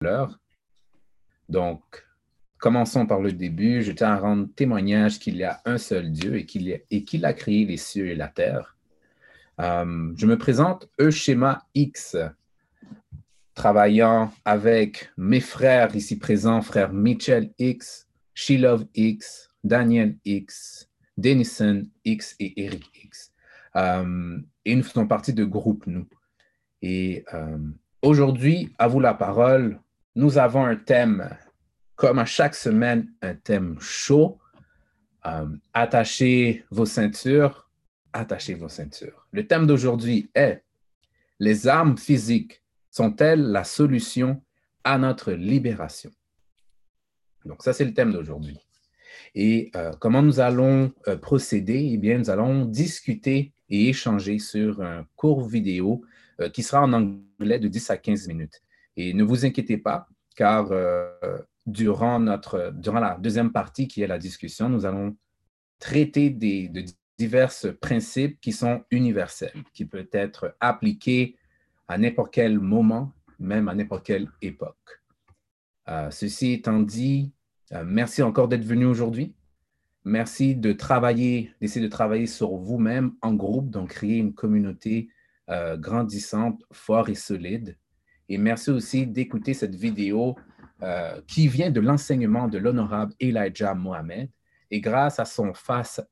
l'heure. Donc, commençons par le début. Je tiens à rendre témoignage qu'il y a un seul Dieu et qu'il a créé les cieux et la terre. Euh, je me présente E schéma X, travaillant avec mes frères ici présents, frères Mitchell X, Shilov X, Daniel X, Denison X et Eric X. Euh, et nous faisons partie de groupe, nous. Et euh, aujourd'hui, à vous la parole, nous avons un thème, comme à chaque semaine, un thème chaud. Euh, attachez vos ceintures, attachez vos ceintures. Le thème d'aujourd'hui est Les armes physiques sont-elles la solution à notre libération? Donc, ça, c'est le thème d'aujourd'hui. Et euh, comment nous allons euh, procéder? Eh bien, nous allons discuter et échanger sur un court vidéo qui sera en anglais de 10 à 15 minutes. Et ne vous inquiétez pas, car euh, durant, notre, durant la deuxième partie, qui est la discussion, nous allons traiter des, de divers principes qui sont universels, qui peuvent être appliqués à n'importe quel moment, même à n'importe quelle époque. Euh, ceci étant dit, euh, merci encore d'être venu aujourd'hui. Merci de travailler, d'essayer de travailler sur vous-même en groupe, donc créer une communauté grandissante, forte et solide. Et merci aussi d'écouter cette vidéo euh, qui vient de l'enseignement de l'honorable Elijah Mohamed. Et grâce à son,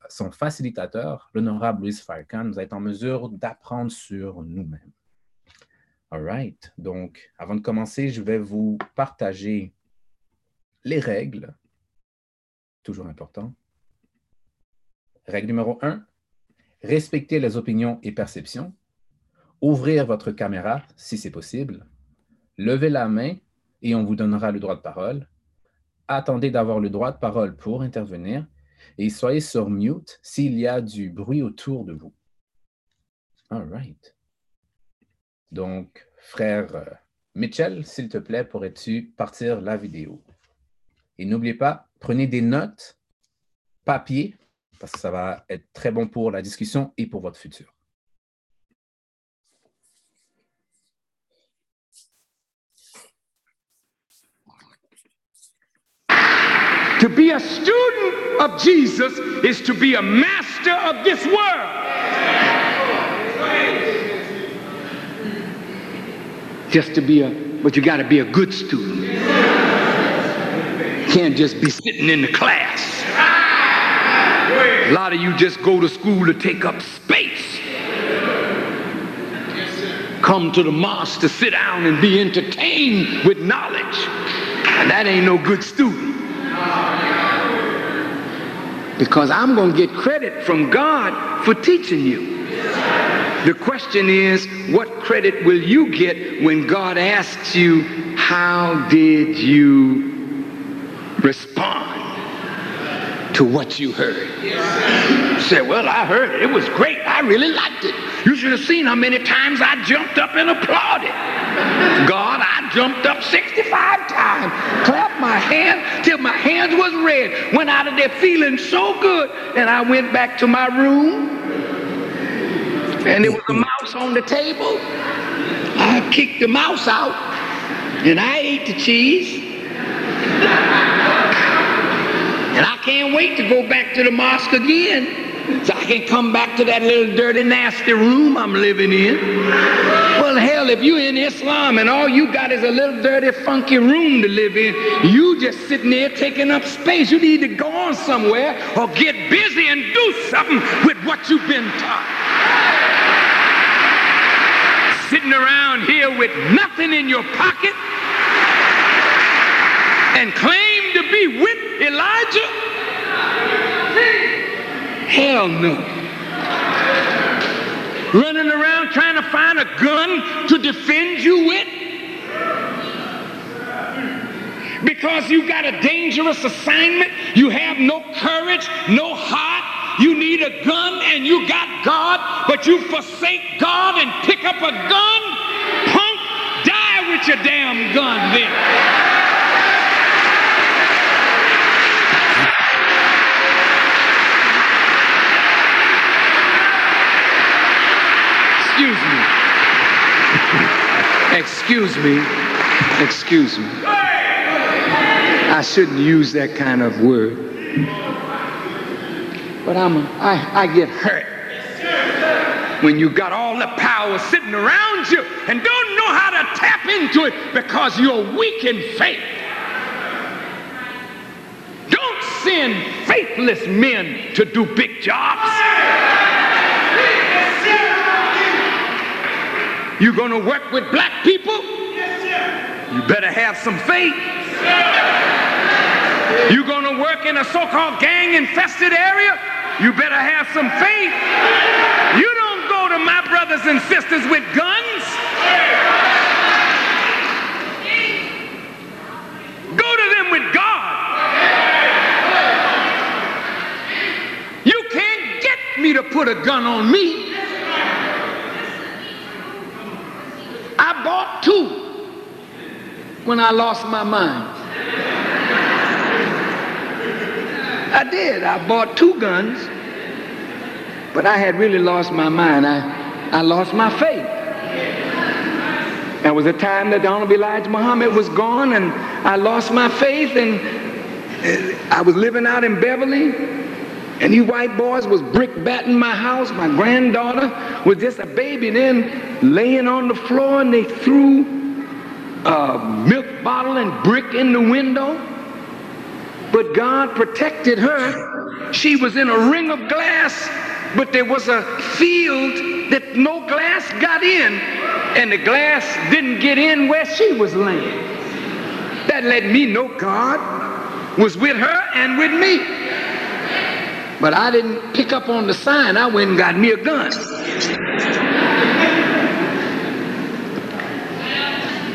son facilitateur, l'honorable Louis Farkan, nous allons en mesure d'apprendre sur nous-mêmes. All right. Donc, avant de commencer, je vais vous partager les règles. Toujours important. Règle numéro un, respecter les opinions et perceptions. Ouvrir votre caméra si c'est possible levez la main et on vous donnera le droit de parole. Attendez d'avoir le droit de parole pour intervenir et soyez sur mute s'il y a du bruit autour de vous. All right. Donc, frère euh, Mitchell, s'il te plaît, pourrais-tu partir la vidéo? Et n'oubliez pas, prenez des notes, papier, parce que ça va être très bon pour la discussion et pour votre futur. To be a student of Jesus is to be a master of this world. Just to be a, but you got to be a good student. Can't just be sitting in the class. A lot of you just go to school to take up space. Come to the mosque to sit down and be entertained with knowledge. And that ain't no good student. Because I'm going to get credit from God for teaching you. The question is, what credit will you get when God asks you, how did you respond to what you heard? You say, well, I heard it. It was great. I really liked it. You should have seen how many times I jumped up and applauded. God, jumped up 65 times, clapped my hands till my hands was red, went out of there feeling so good, and I went back to my room, and there was a mm-hmm. mouse on the table. I kicked the mouse out, and I ate the cheese. And I can't wait to go back to the mosque again so I can come back to that little dirty, nasty room I'm living in. Well, hell, if you're in Islam and all you got is a little dirty, funky room to live in, you just sitting there taking up space. You need to go on somewhere or get busy and do something with what you've been taught. Sitting around here with nothing in your pocket and claim to be with Elijah Hell no. Running around trying to find a gun to defend you with? Because you got a dangerous assignment, you have no courage, no heart, you need a gun and you got God, but you forsake God and pick up a gun? Punk, die with your damn gun then. Excuse me. Excuse me. Excuse me. I shouldn't use that kind of word. But I'm a, I, I get hurt when you got all the power sitting around you and don't know how to tap into it because you're weak in faith. Don't send faithless men to do big jobs. You're going to work with black people? You better have some faith. You're going to work in a so-called gang-infested area? You better have some faith. You don't go to my brothers and sisters with guns. Go to them with God. You can't get me to put a gun on me. I bought two when I lost my mind. I did. I bought two guns, but I had really lost my mind. I, I lost my faith. There was a time that the Honorable Elijah Muhammad was gone, and I lost my faith, and uh, I was living out in Beverly, and these white boys was brick batting my house. My granddaughter was just a baby then laying on the floor, and they threw a milk bottle and brick in the window. But God protected her. She was in a ring of glass, but there was a field that no glass got in, and the glass didn't get in where she was laying. That let me know God was with her and with me. But I didn't pick up on the sign. I went and got me a gun.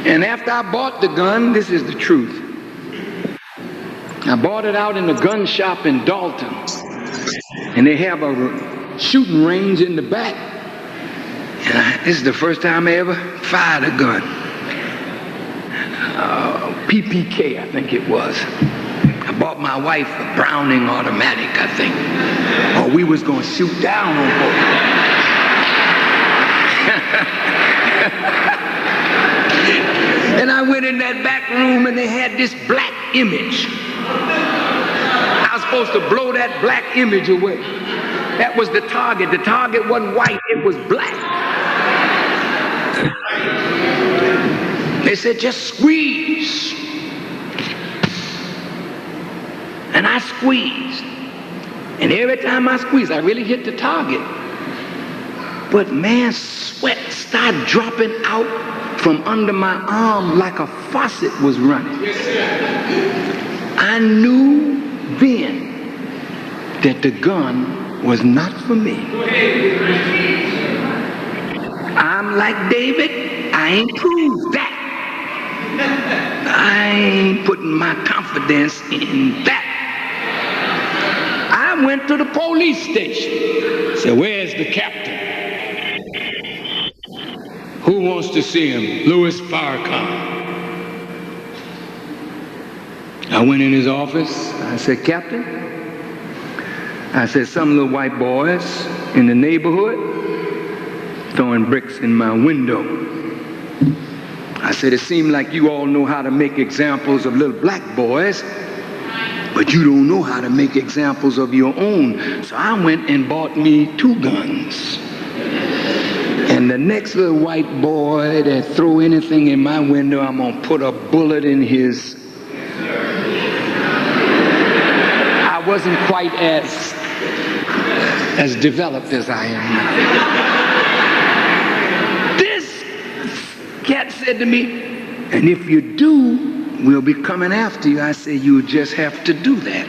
And after I bought the gun, this is the truth. I bought it out in the gun shop in Dalton. And they have a shooting range in the back. And I, this is the first time I ever fired a gun. Uh, PPK, I think it was. I bought my wife a Browning automatic, I think. Or we was going to shoot down on both. and I went in that back room and they had this black image. I was supposed to blow that black image away. That was the target. The target wasn't white, it was black. They said, just squeeze. And I squeezed. And every time I squeezed, I really hit the target. But man, sweat started dropping out from under my arm like a faucet was running. I knew then that the gun was not for me. I'm like David, I ain't proved that. I ain't putting my confidence in that. I went to the police station. Said, where's the captain? Who wants to see him? Louis Farrakhan. I went in his office. I said, Captain, I said, some little white boys in the neighborhood throwing bricks in my window. I said, it seemed like you all know how to make examples of little black boys, but you don't know how to make examples of your own. So I went and bought me two guns. And the next little white boy that throw anything in my window, I'm gonna put a bullet in his. I wasn't quite as as developed as I am now. This cat said to me, and if you do, we'll be coming after you. I said, you just have to do that.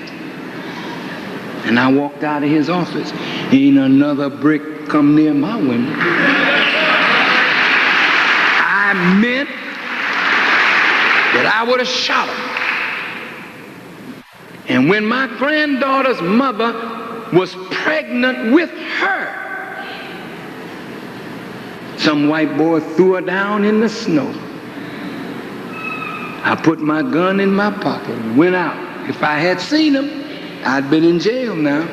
And I walked out of his office. Ain't another brick come near my window. I meant that I would have shot him. And when my granddaughter's mother was pregnant with her, some white boy threw her down in the snow. I put my gun in my pocket and went out. If I had seen him, I'd been in jail now.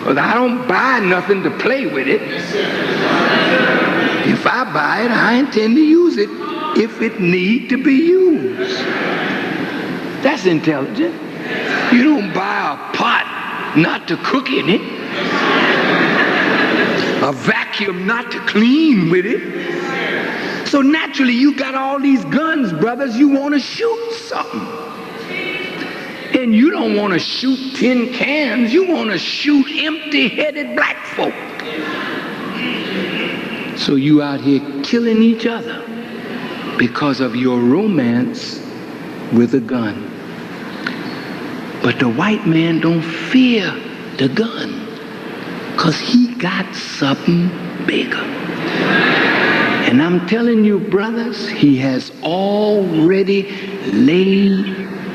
Because I don't buy nothing to play with it. If I buy it, I intend to use it if it need to be used. That's intelligent. You don't buy a pot not to cook in it, a vacuum not to clean with it. So naturally, you got all these guns, brothers, you want to shoot something. And you don't want to shoot tin cans, you want to shoot empty headed black folk. So you out here killing each other because of your romance with a gun. But the white man don't fear the gun because he got something bigger. And I'm telling you, brothers, he has already laid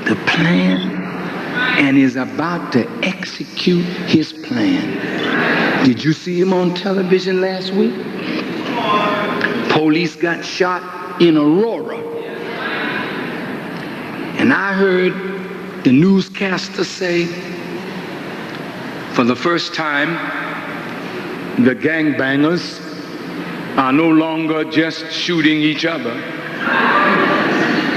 the plan and is about to execute his plan. Did you see him on television last week? Police got shot in Aurora. And I heard the newscaster say, for the first time, the gangbangers are no longer just shooting each other.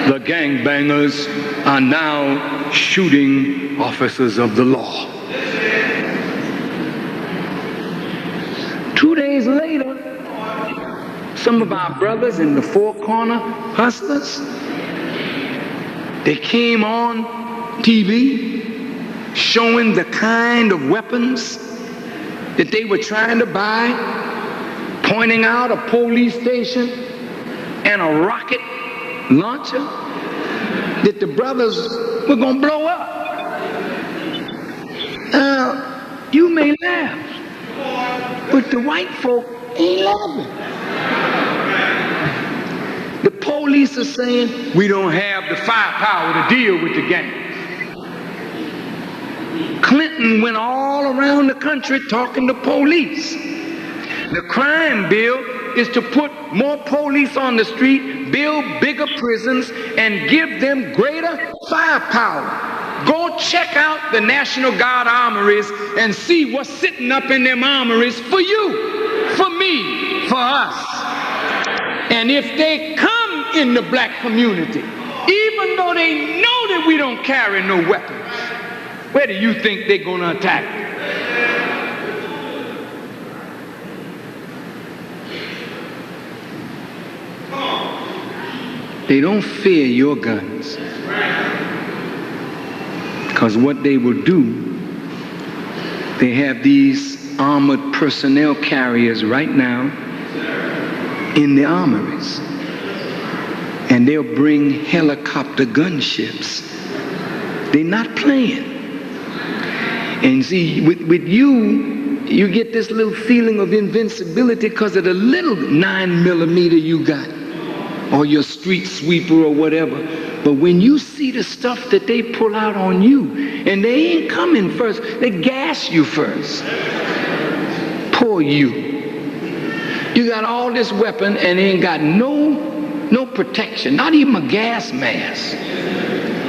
The gangbangers are now shooting officers of the law. Some of our brothers in the four corner hustlers, they came on TV showing the kind of weapons that they were trying to buy, pointing out a police station and a rocket launcher that the brothers were going to blow up. Now, you may laugh, but the white folk ain't laughing. The police are saying, we don't have the firepower to deal with the gang. Clinton went all around the country talking to police. The crime bill is to put more police on the street, build bigger prisons, and give them greater firepower. Go check out the National Guard armories and see what's sitting up in them armories for you, for me, for us. And if they come in the black community, even though they know that we don't carry no weapons, where do you think they're going to attack? They don't fear your guns. Because what they will do, they have these armored personnel carriers right now in the armories. And they'll bring helicopter gunships. They're not playing. And see, with, with you, you get this little feeling of invincibility because of the little nine millimeter you got, or your street sweeper or whatever. But when you see the stuff that they pull out on you, and they ain't coming first, they gas you first. Poor you. You got all this weapon and ain't got no no protection, not even a gas mask.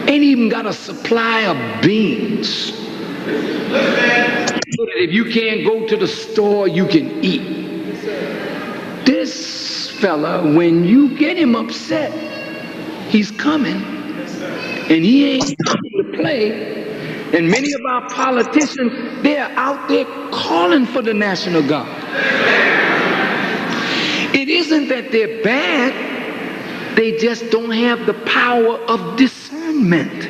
Ain't even got a supply of beans. So that if you can't go to the store, you can eat. This fella, when you get him upset, he's coming. And he ain't coming to play. And many of our politicians, they're out there calling for the National Guard. It isn't that they're bad, they just don't have the power of discernment.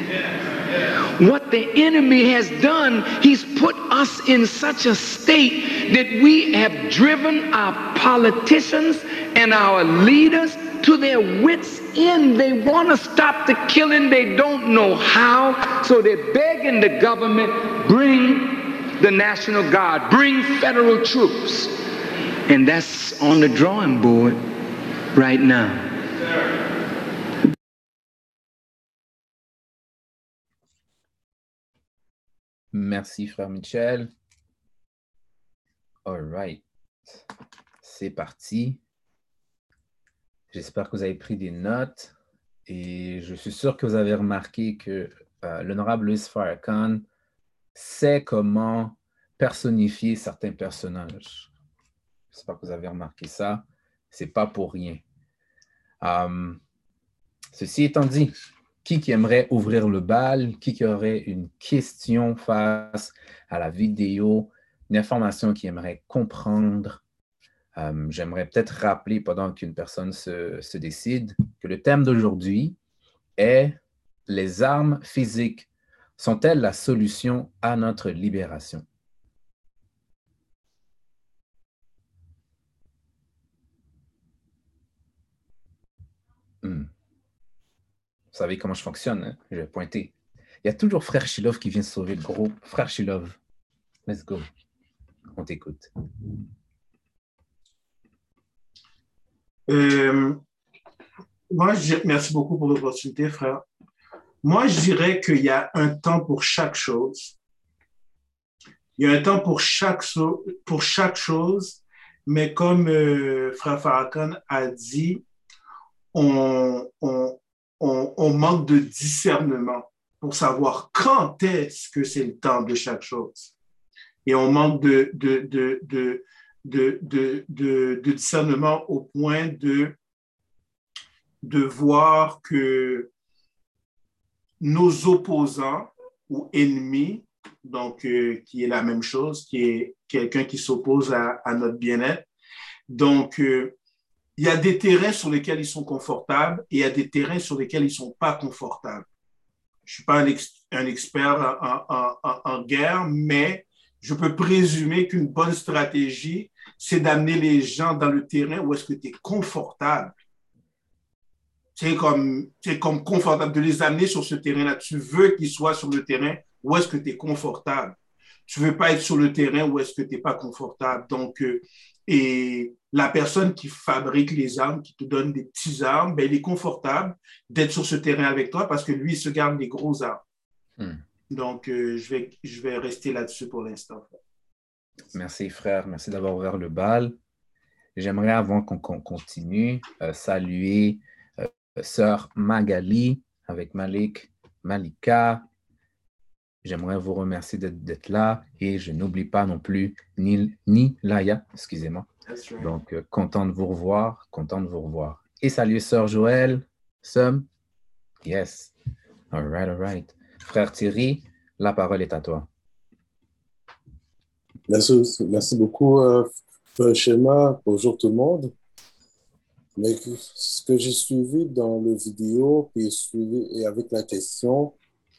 What the enemy has done, he's put us in such a state that we have driven our politicians and our leaders to their wits' end. They want to stop the killing, they don't know how, so they're begging the government, bring the National Guard, bring federal troops. And that's on the drawing board right now. Merci, frère Michel. All right. C'est parti. J'espère que vous avez pris des notes et je suis sûr que vous avez remarqué que euh, l'honorable Louis Farrakhan sait comment personnifier certains personnages. J'espère que vous avez remarqué ça. C'est pas pour rien. Um, Ceci étant dit, qui, qui aimerait ouvrir le bal? Qui, qui aurait une question face à la vidéo, une information qui aimerait comprendre? Euh, j'aimerais peut-être rappeler pendant qu'une personne se, se décide que le thème d'aujourd'hui est les armes physiques sont-elles la solution à notre libération? Vous savez comment je fonctionne, hein? je vais pointer. Il y a toujours Frère Shilov qui vient sauver le groupe. Frère Shilov, let's go. On t'écoute. Euh, moi, merci beaucoup pour l'opportunité, frère. Moi, je dirais qu'il y a un temps pour chaque chose. Il y a un temps pour chaque, pour chaque chose, mais comme euh, Frère Farrakhan a dit, on, on, on, manque de discernement pour savoir quand est-ce que c'est le temps de chaque chose. Et on manque de, discernement au point de, de voir que nos opposants ou ennemis, donc euh, qui est la même chose, qui est quelqu'un qui s'oppose à, notre bien-être. Donc, euh, il y a des terrains sur lesquels ils sont confortables et il y a des terrains sur lesquels ils ne sont pas confortables. Je ne suis pas un, expert en, guerre, mais je peux présumer qu'une bonne stratégie, c'est d'amener les gens dans le terrain où est-ce que tu es confortable c'est comme, comme confortable de les amener sur ce terrain-là. Tu veux qu'ils soient sur le terrain où est-ce que tu es confortable. Tu veux pas être sur le terrain où est-ce que tu n'es pas confortable. Donc, euh, et la personne qui fabrique les armes, qui te donne des petits armes, ben, il est confortable d'être sur ce terrain avec toi parce que lui, il se garde des gros armes. Hmm. Donc, euh, je, vais, je vais rester là-dessus pour l'instant. Merci, frère. Merci d'avoir ouvert le bal. J'aimerais, avant qu'on continue, euh, saluer sœur Magali avec Malik, Malika. J'aimerais vous remercier d'être là et je n'oublie pas non plus ni, ni Laya, excusez-moi. Donc, euh, content de vous revoir, content de vous revoir. Et salut sœur Joël, Sum. Yes. All right, all right. Frère Thierry, la parole est à toi. Merci, merci beaucoup, euh, Schéma. Bonjour tout le monde. Mais ce que j'ai suivi dans le vidéo, puis suivi et avec la question,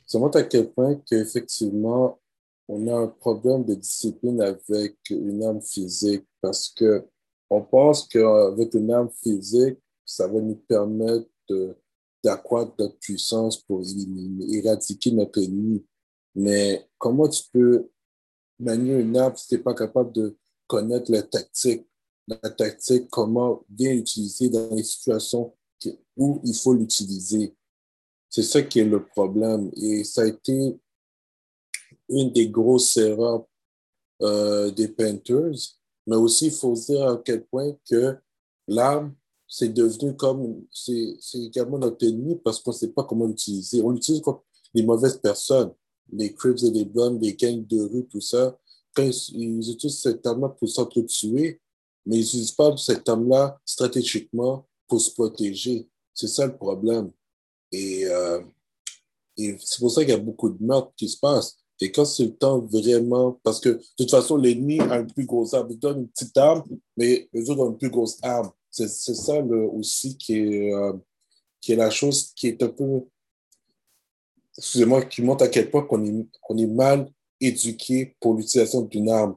ça montre à quel point qu'effectivement, on a un problème de discipline avec une âme physique parce que on pense qu'avec une âme physique, ça va nous permettre d'accroître notre puissance pour éradiquer notre ennemi. Mais comment tu peux manier une âme si tu n'es pas capable de connaître la tactique? la tactique, comment bien l'utiliser dans les situations où il faut l'utiliser? C'est ça qui est le problème. Et ça a été une des grosses erreurs euh, des Panthers. Mais aussi, il faut dire à quel point que l'arme, c'est devenu comme, c'est également notre ennemi parce qu'on ne sait pas comment l'utiliser. On l'utilise contre les mauvaises personnes, les Crips et les Blondes, les gangs de rue, tout ça. Quand ils, utilisent cette arme pour s'entretuer, mais ils n'utilisent pas cet homme-là stratégiquement pour se protéger. C'est ça le problème. Et, euh, et c'est pour ça qu'il y a beaucoup de meurtres qui se passent. Et quand c'est le temps vraiment, parce que de toute façon, l'ennemi a une plus grosse arme. Il donne une petite arme, mais les autres ont une plus grosse arme. C'est ça le, aussi qui est, euh, qui est la chose qui est un peu, excusez-moi, qui montre à quel point qu'on est, qu'on est mal éduqué pour l'utilisation d'une arme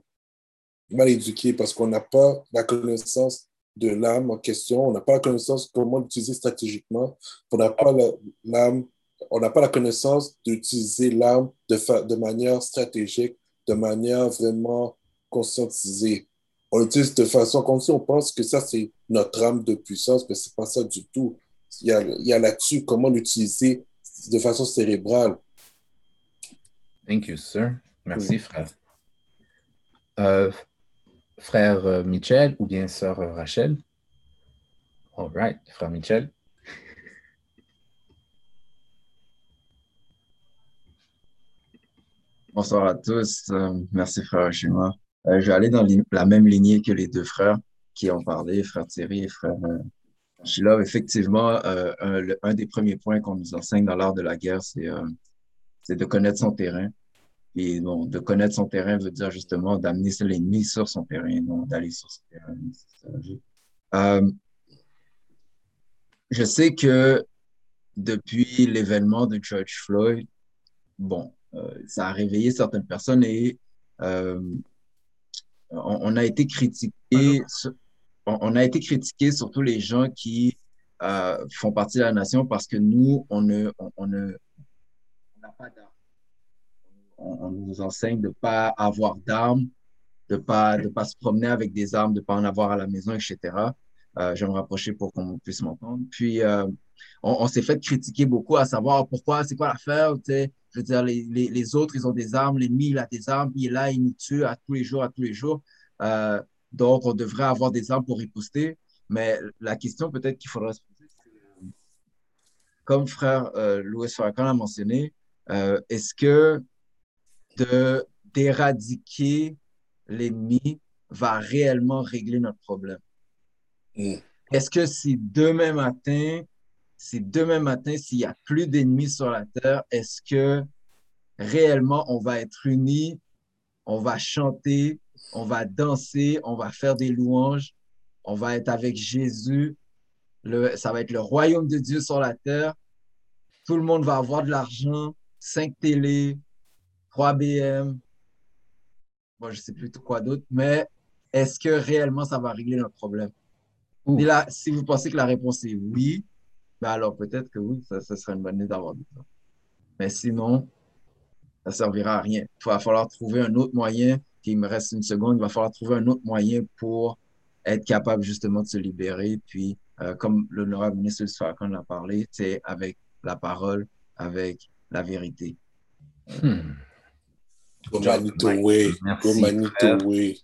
mal éduqué parce qu'on n'a pas la connaissance de l'âme en question, on n'a pas la connaissance comment l'utiliser stratégiquement, on n'a pas l'âme, on n'a pas la connaissance d'utiliser l'âme de, de manière stratégique, de manière vraiment conscientisée. On l'utilise de façon si on pense que ça, c'est notre âme de puissance, mais c'est pas ça du tout. Il y a, il y a là-dessus comment l'utiliser de façon cérébrale. Thank you, sir. Merci, frère. Euh, frère euh, Michel ou bien sœur euh, Rachel? All right, frère Michel. Bonsoir à tous. Euh, merci, frère Chima. je vais aller dans la même lignée que les deux frères qui ont parlé, frère Thierry et frère Là, effectivement, euh, un, des premiers points qu'on nous enseigne dans l'art de la guerre, c'est de connaître son terrain. Et bon, de connaître son terrain veut dire justement d'amener l'ennemi sur son terrain, non d'aller sur son terrain. Euh, je sais que depuis l'événement de George Floyd, bon, euh, ça a réveillé certaines personnes et euh, on, a été critiqué, on, a été critiqué surtout les gens qui font partie de la nation parce que nous, on ne, on, ne, n'a pas d'armes. On, nous enseigne de ne pas avoir d'armes, de ne pas, de pas se promener avec des armes, de ne pas en avoir à la maison, etc. je vais me rapprocher pour qu'on puisse m'entendre. Puis, on, s'est fait critiquer beaucoup à savoir pourquoi, c'est quoi l'affaire, tu sais. Je veux dire, les, les, autres, ils ont des armes, l'ennemi, il a des armes, il est là, il nous tue à tous les jours, à tous les jours. Euh, donc, on devrait avoir des armes pour riposter. Mais la question peut-être qu'il faudra se poser, c'est, comme frère euh, Louis Farrakhan a mentionné, euh, est-ce que de, d'éradiquer l'ennemi va réellement régler notre problème? Mm. Est-ce que si demain matin, si demain matin, s'il n'y a plus d'ennemis sur la terre, est-ce que réellement on va être unis, on va chanter, on va danser, on va faire des louanges, on va être avec Jésus, le, ça va être le royaume de Dieu sur la terre, tout le monde va avoir de l'argent, 5 télé, 3 BM, bon, je ne sais plus quoi d'autre, mais est-ce que réellement ça va régler notre problème? Et là, si vous pensez que la réponse est oui, ben alors peut-être que oui, ça, serait une bonne idée d'avoir du temps. Mais sinon, ça ne servira à rien. Il va falloir trouver un autre moyen, il me reste une seconde, il va falloir trouver un autre moyen pour être capable justement de se libérer. Puis, euh, comme l'honorable ministre Farrakhan l'a parlé, c'est avec la parole, avec la vérité. Hmm. Merci,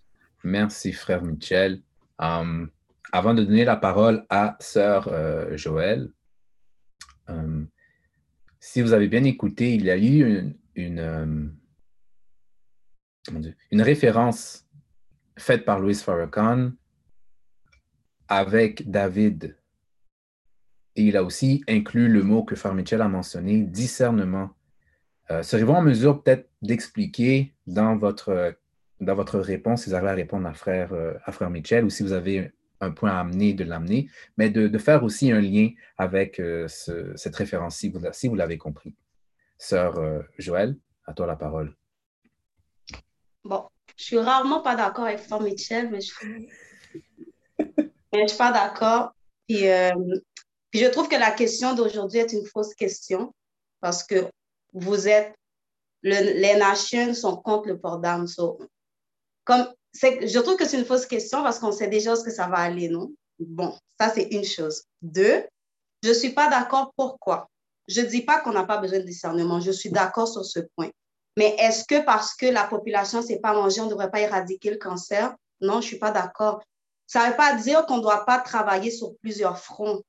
Merci, frère Michel. Um, avant de donner la parole à sœur euh, Joël, euh, si vous avez bien écouté, il y a eu une, euh, une, référence faite par Louis Farrakhan avec David. Et il a aussi inclus le mot que Farmichel a mentionné, discernement. Euh, Serez-vous en mesure peut-être d'expliquer dans votre, dans votre réponse, si vous arrivez à répondre à frère, à frère Michel, ou si vous avez un point à amener, de l'amener, mais de, faire aussi un lien avec euh, cette référence, si vous, l'avez compris. Sœur euh, Joël, à toi la parole. Bon, je suis rarement pas d'accord avec Frère Michel, mais je ne suis pas d'accord. Euh, puis, je trouve que la question d'aujourd'hui est une fausse question parce que vous êtes, les nations sont contre le port d'armes. je trouve que c'est une fausse question parce qu'on sait déjà ce que ça va aller, non? Bon, ça, c'est une chose. Deux, je ne suis pas d'accord. Pourquoi? Je ne dis pas qu'on n'a pas besoin de discernement. Je suis d'accord sur ce point. Mais est-ce que parce que la population ne s'est pas mangée, on ne devrait pas éradiquer le cancer? Non, je ne suis pas d'accord. Ça ne veut pas dire qu'on ne doit pas travailler sur plusieurs fronts.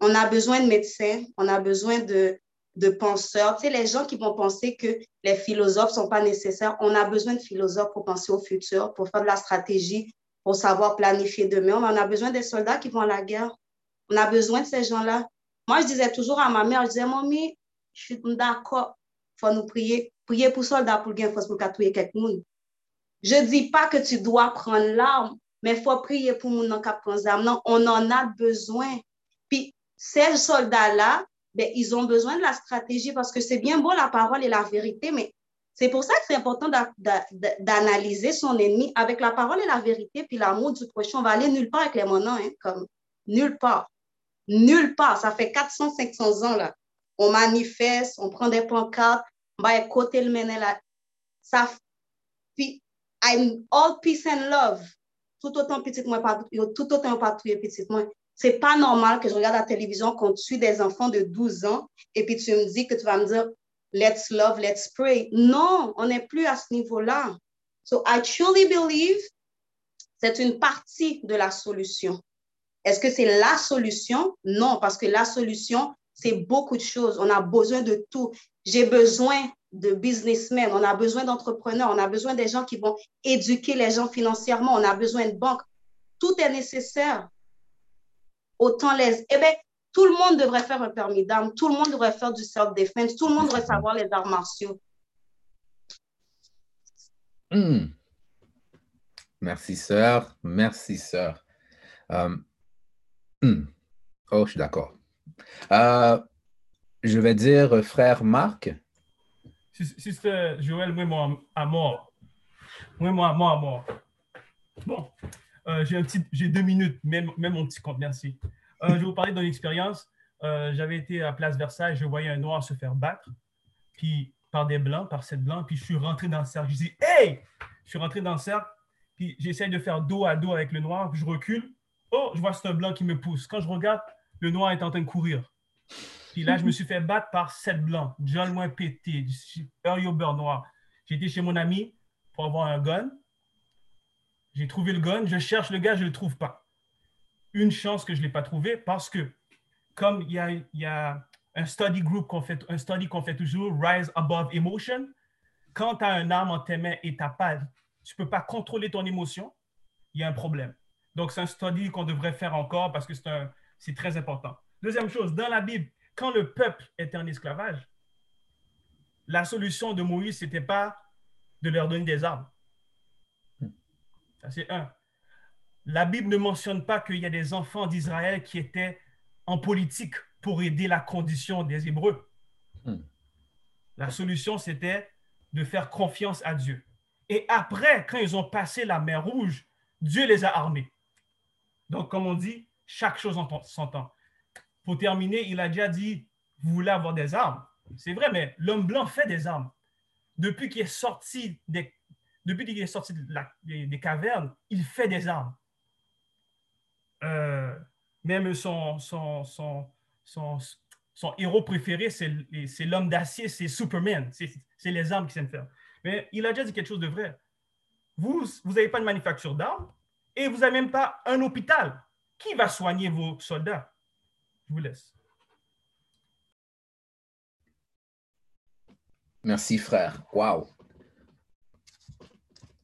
On a besoin de médecins, on a besoin de, de penseurs. Tu sais, les gens qui vont penser que les philosophes ne sont pas nécessaires, on a besoin de philosophes pour penser au futur, pour faire de la stratégie, pour savoir planifier demain. On a besoin des soldats qui vont à la guerre. On a besoin de ces gens-là. Moi, je disais toujours à ma mère, je disais, mamie, je suis d'accord, il faut nous prier. Prier pour soldats, pour gagner force pour tuer quelqu'un. Je ne dis pas que tu dois prendre l'arme, mais il faut prier pour mon qui prend Non, on en a besoin. Puis, ces soldats-là, ben, ils ont besoin de la stratégie parce que c'est bien beau la parole et la vérité, mais c'est pour ça que c'est important d'analyser son ennemi avec la parole et la vérité, puis l'amour du prochain. On va aller nulle part avec les monants, hein, comme nulle part. Nulle part. Ça fait 400, 500 ans, là. On manifeste, on prend des pancartes, on va écouter le mener là. Ça, puis, I'm all peace and love. Tout autant petit moi, tout autant pas petit moi. C'est pas normal que je regarde la télévision qu'on tue des enfants de 12 ans et puis tu me dis que tu vas me dire let's love, let's pray. Non, on n'est plus à ce niveau-là. So I truly believe c'est une partie de la solution. Est-ce que c'est la solution? Non, parce que la solution, c'est beaucoup de choses. On a besoin de tout. J'ai besoin de businessmen, on a besoin d'entrepreneurs, on a besoin des gens qui vont éduquer les gens financièrement, on a besoin de banques. Tout est nécessaire autant les... Eh bien, tout le monde devrait faire un permis d'armes, tout le monde devrait faire du self-defense, tout le monde devrait savoir les arts martiaux. Hmm. Merci, sœur. Merci, sœur. Euh, hmm. Oh, je suis d'accord. Euh, je vais dire frère Marc. Sister Joël, moi, à mort. Moi, moi, à mort, à mort. Bon, euh, j'ai un petit, j'ai deux minutes, même, même mon petit compte, merci. Euh, je vais vous parler d'une expérience. Euh, j'avais été à Place Versailles, je voyais un noir se faire battre, puis par des blancs, par sept blancs, puis je suis rentré dans le cercle. Je dis, hey! Je suis rentré dans le cercle, puis j'essaie de faire dos à dos avec le noir, puis je recule. Oh, je vois c'est un blanc qui me pousse. Quand je regarde, le noir est en train de courir. Puis là, je me suis fait battre par sept blancs. John moins pété, Erio beurre noir. Été chez mon ami pour avoir un gun. J'ai trouvé le gun, je cherche le gars, je ne le trouve pas. Une chance que je ne l'ai pas trouvé parce que, comme il y a, un study group qu'on fait, un study qu'on fait toujours, Rise Above Emotion, quand tu as un arme en tes mains et tu pas, tu ne peux pas contrôler ton émotion, il y a un problème. Donc, c'est un study qu'on devrait faire encore parce que c'est très important. Deuxième chose, dans la Bible, quand le peuple était en esclavage, la solution de Moïse, ce n'était pas de leur donner des armes. Ça, c'est un. La Bible ne mentionne pas qu'il y a des enfants d'Israël qui étaient en politique pour aider la condition des Hébreux. Hmm. La solution, c'était de faire confiance à Dieu. Et après, quand ils ont passé la mer Rouge, Dieu les a armés. Donc, comme on dit, chaque chose en son temps. Pour terminer, il a déjà dit, vous voulez avoir des armes? C'est vrai, mais l'homme blanc fait des armes. Depuis qu'il est sorti des, depuis qu'il est sorti des, cavernes, il fait des armes. Euh, même son, héros préféré, c'est l'homme d'acier, c'est Superman. C'est les armes qu'il sait faire. Mais il a déjà dit quelque chose de vrai. Vous, vous n'avez pas de manufacture d'armes et vous n'avez même pas un hôpital. Qui va soigner vos soldats? Je vous laisse. Merci, frère. Wow.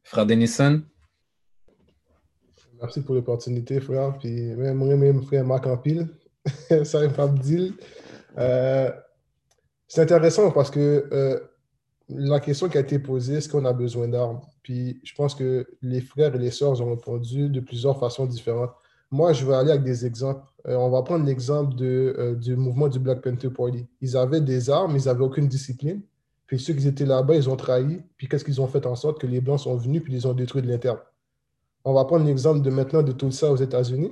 Frère Denison? Merci pour l'opportunité, frère. Puis même même frère Marc en pile. Ça me dire. Euh, c'est intéressant parce que euh, la question qui a été posée, est-ce qu'on a besoin d'armes? Puis je pense que les frères et les sœurs ont répondu de plusieurs façons différentes. Moi, je vais aller avec des exemples. Euh, on va prendre l'exemple euh, du mouvement du Black Panther Party. Ils avaient des armes, ils n'avaient aucune discipline. Puis ceux qui étaient là-bas, ils ont trahi. Puis qu'est-ce qu'ils ont fait en sorte que les Blancs sont venus, puis ils ont détruit de l'interne? On va prendre l'exemple de maintenant de Tulsa aux États-Unis.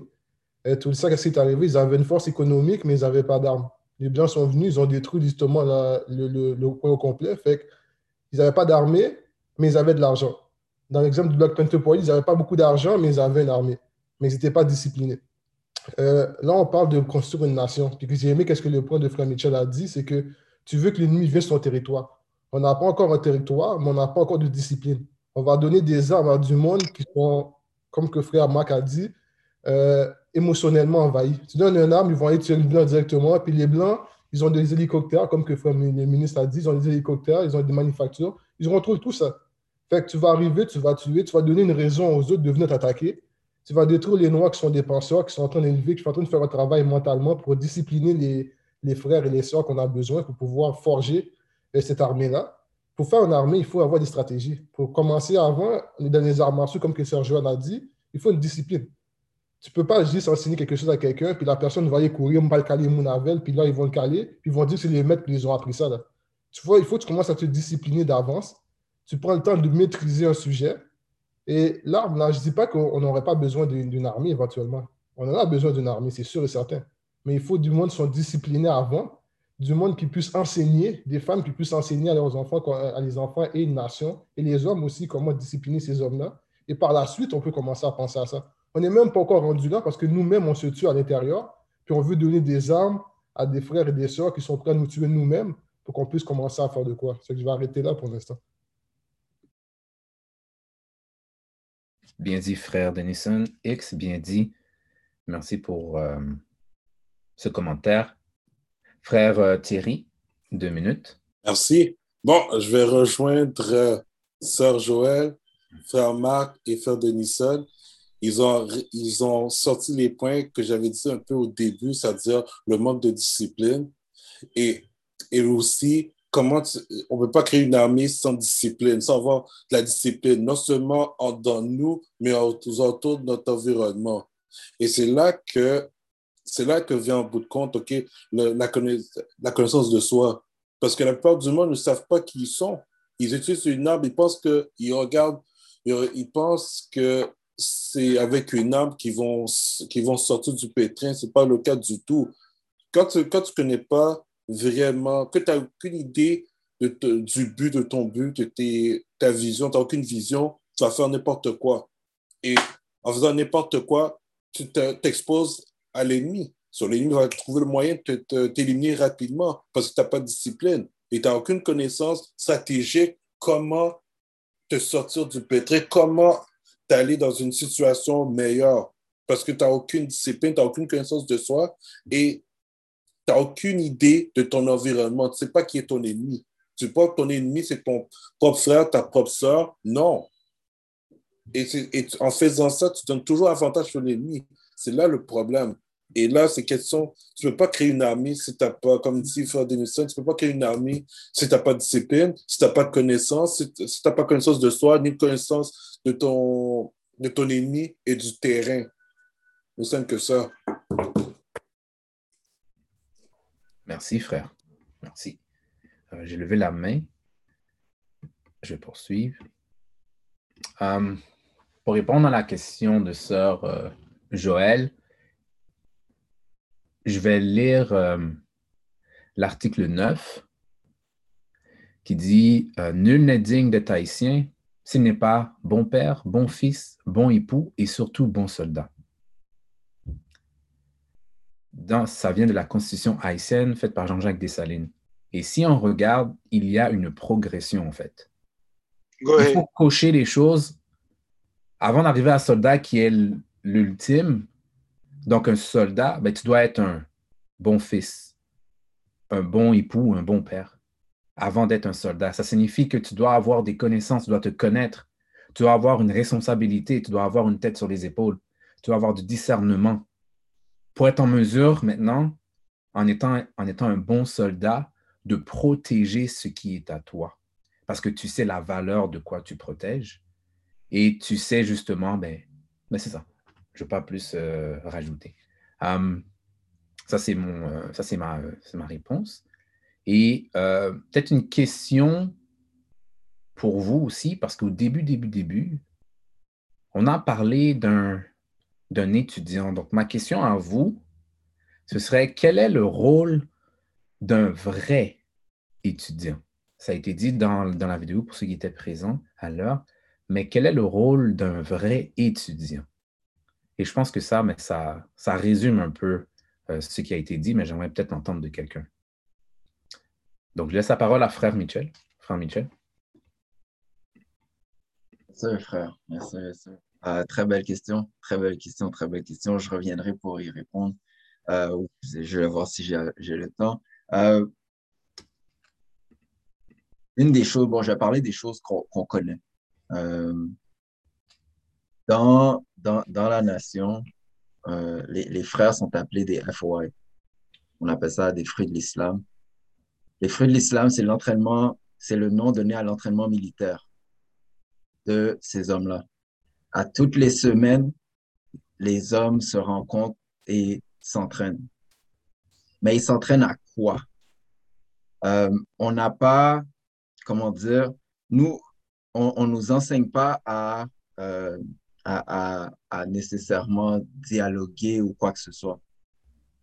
Tulsa, qu'est-ce qui est arrivé? Ils avaient une force économique, mais ils n'avaient pas d'armes. Les Blancs sont venus, ils ont détruit justement le, le, point au complet. Fait qu'ils n'avaient pas d'armée, mais ils avaient de l'argent. Dans l'exemple du Black Panther Party, ils n'avaient pas beaucoup d'argent, mais ils avaient une armée mais ils n'étaient pas disciplinés. Euh, là, on parle de construire une nation. Puis j'ai aimé qu'est-ce que le point de Frère Mitchell a dit, c'est que tu veux que l'ennemi vienne sur ton territoire. On n'a pas encore un territoire, mais on n'a pas encore de discipline. On va donner des armes à du monde qui sont, comme que Frère Marc a dit, euh, émotionnellement envahis. Tu donnes une arme, ils vont aller tuer les Blancs directement. Puis les Blancs, ils ont des hélicoptères, comme que Frère le ministre a dit, ils ont des hélicoptères, ils ont des manufactures. Ils retrouvent tout ça. Fait que tu vas arriver, tu vas tuer, tu vas donner une raison aux autres de venir t'attaquer tu vas détruire les Noirs qui sont des penseurs, qui sont en train d'élever, qui sont en train de faire un travail mentalement pour discipliner les, frères et les sœurs qu'on a besoin pour pouvoir forger cette armée-là. Pour faire une armée, il faut avoir des stratégies. Pour commencer avant, dans les arts martiaux, comme que Sergio a dit, il faut une discipline. Tu ne peux pas juste enseigner quelque chose à quelqu'un, puis la personne va aller courir, le caler mon avel, puis là, ils vont le caler, puis ils vont dire que c'est les maîtres qui les ont appris ça. Là. Tu vois, il faut que tu commences à te discipliner d'avance. Tu prends le temps de maîtriser un sujet, et l'arme, là, je ne dis pas qu'on n'aurait pas besoin d'une armée éventuellement. On en a besoin d'une armée, c'est sûr et certain. Mais il faut du monde qui soit discipliné avant, du monde qui puisse enseigner, des femmes qui puissent enseigner à leurs enfants, à les enfants et une nation, et les hommes aussi, comment discipliner ces hommes-là. Et par la suite, on peut commencer à penser à ça. On n'est même pas encore rendu là parce que nous-mêmes, on se tue à l'intérieur, puis on veut donner des armes à des frères et des sœurs qui sont prêts à nous tuer nous-mêmes pour qu'on puisse commencer à faire de quoi. C'est que je vais arrêter là pour l'instant. Bien dit, frère Denison. X, bien dit. Merci pour euh, ce commentaire. Frère euh, Thierry, deux minutes. Merci. Bon, je vais rejoindre euh, Sœur Joël, Frère Marc et Frère Denison. ils ont, ils ont sorti les points que j'avais dit un peu au début, c'est-à-dire le manque de discipline et, et aussi comment on ne peut pas créer une armée sans discipline, sans avoir de la discipline, non seulement en, dans nous, mais autour de notre environnement. Et c'est là que c'est là que vient en bout de compte, OK, la, connaissance de soi. Parce que la plupart du monde ne savent pas qui ils sont. Ils utilisent une arme, ils pensent qu'ils regardent, ils pensent que c'est avec une arme qu'ils vont, qu'ils vont sortir du pétrin. Ce n'est pas le cas du tout. Quand tu ne quand connais pas vraiment, que tu n'as aucune idée de du but de ton but, de tes, ta vision, tu n'as aucune vision, tu vas faire n'importe quoi. Et en faisant n'importe quoi, tu t'exposes à l'ennemi. L'ennemi va trouver le moyen de t'éliminer rapidement parce que tu n'as pas de discipline et tu n'as aucune connaissance stratégique comment te sortir du pétrin, comment t'aller dans une situation meilleure parce que tu n'as aucune discipline, tu n'as aucune connaissance de soi et tu n'as aucune idée de ton environnement. Tu ne sais pas qui est ton ennemi. Tu ne pas que ton ennemi, c'est ton propre frère, ta propre soeur. Non. Et, et, en faisant ça, tu donnes toujours avantage sur l'ennemi. C'est là le problème. Et là, c'est question, tu ne peux pas créer une armée si tu n'as pas, comme dit Frère Denison, tu ne peux pas créer une armée si tu n'as pas de discipline, si tu n'as pas de connaissance, si tu n'as pas connaissance de soi, ni de connaissance de ton, de ton ennemi et du terrain. Aussi simple que ça. Merci, frère. Merci. Euh, j'ai levé la main. Je vais poursuivre. Euh, pour répondre à la question de sœur euh, Joël, je vais lire l'article 9 qui dit Nul n'est digne d'être haïtien s'il n'est pas bon père, bon fils, bon époux et surtout bon soldat ça vient de la constitution haïtienne faite par Jean-Jacques Dessalines. Et si on regarde, il y a une progression en fait. Il faut cocher les choses avant d'arriver à un soldat qui est l'ultime. Donc un soldat, ben, tu dois être un bon fils, un bon époux, un bon père avant d'être un soldat. Ça signifie que tu dois avoir des connaissances, tu dois te connaître, tu dois avoir une responsabilité, tu dois avoir une tête sur les épaules, tu dois avoir du discernement pour être en mesure maintenant, en étant, un bon soldat, de protéger ce qui est à toi. Parce que tu sais la valeur de quoi tu protèges et tu sais justement, ben, ben c'est ça. Je ne veux pas plus euh, rajouter. Hum, ça, c'est mon, euh, ça, c'est ma, ma réponse. Et euh, peut-être une question pour vous aussi, parce qu'au début, début, début, on a parlé d'un d'un étudiant. Donc, ma question à vous, ce serait quel est le rôle d'un vrai étudiant? Ça a été dit dans, la vidéo pour ceux qui étaient présents à l'heure, mais quel est le rôle d'un vrai étudiant? Et je pense que ça, mais ça, ça résume un peu euh, ce qui a été dit, mais j'aimerais peut-être entendre de quelqu'un. Donc, je laisse la parole à frère Michel. Frère Michel. Merci, frère. Merci. Euh, très belle question, très belle question, très belle question. Je reviendrai pour y répondre. Euh, je vais voir si j'ai le temps. Euh, une des choses, bon, je vais parler des choses qu'on connaît. Dans, dans, dans, la nation, les, les, frères sont appelés des FOI. On appelle ça des fruits de l'islam. Les fruits de l'islam, c'est l'entraînement, c'est le nom donné à l'entraînement militaire de ces hommes-là à toutes les semaines, les hommes se rencontrent et s'entraînent. Mais ils s'entraînent à quoi? Euh, on n'a pas, comment dire, nous, on ne nous enseigne pas euh, à, à, nécessairement dialoguer ou quoi que ce soit.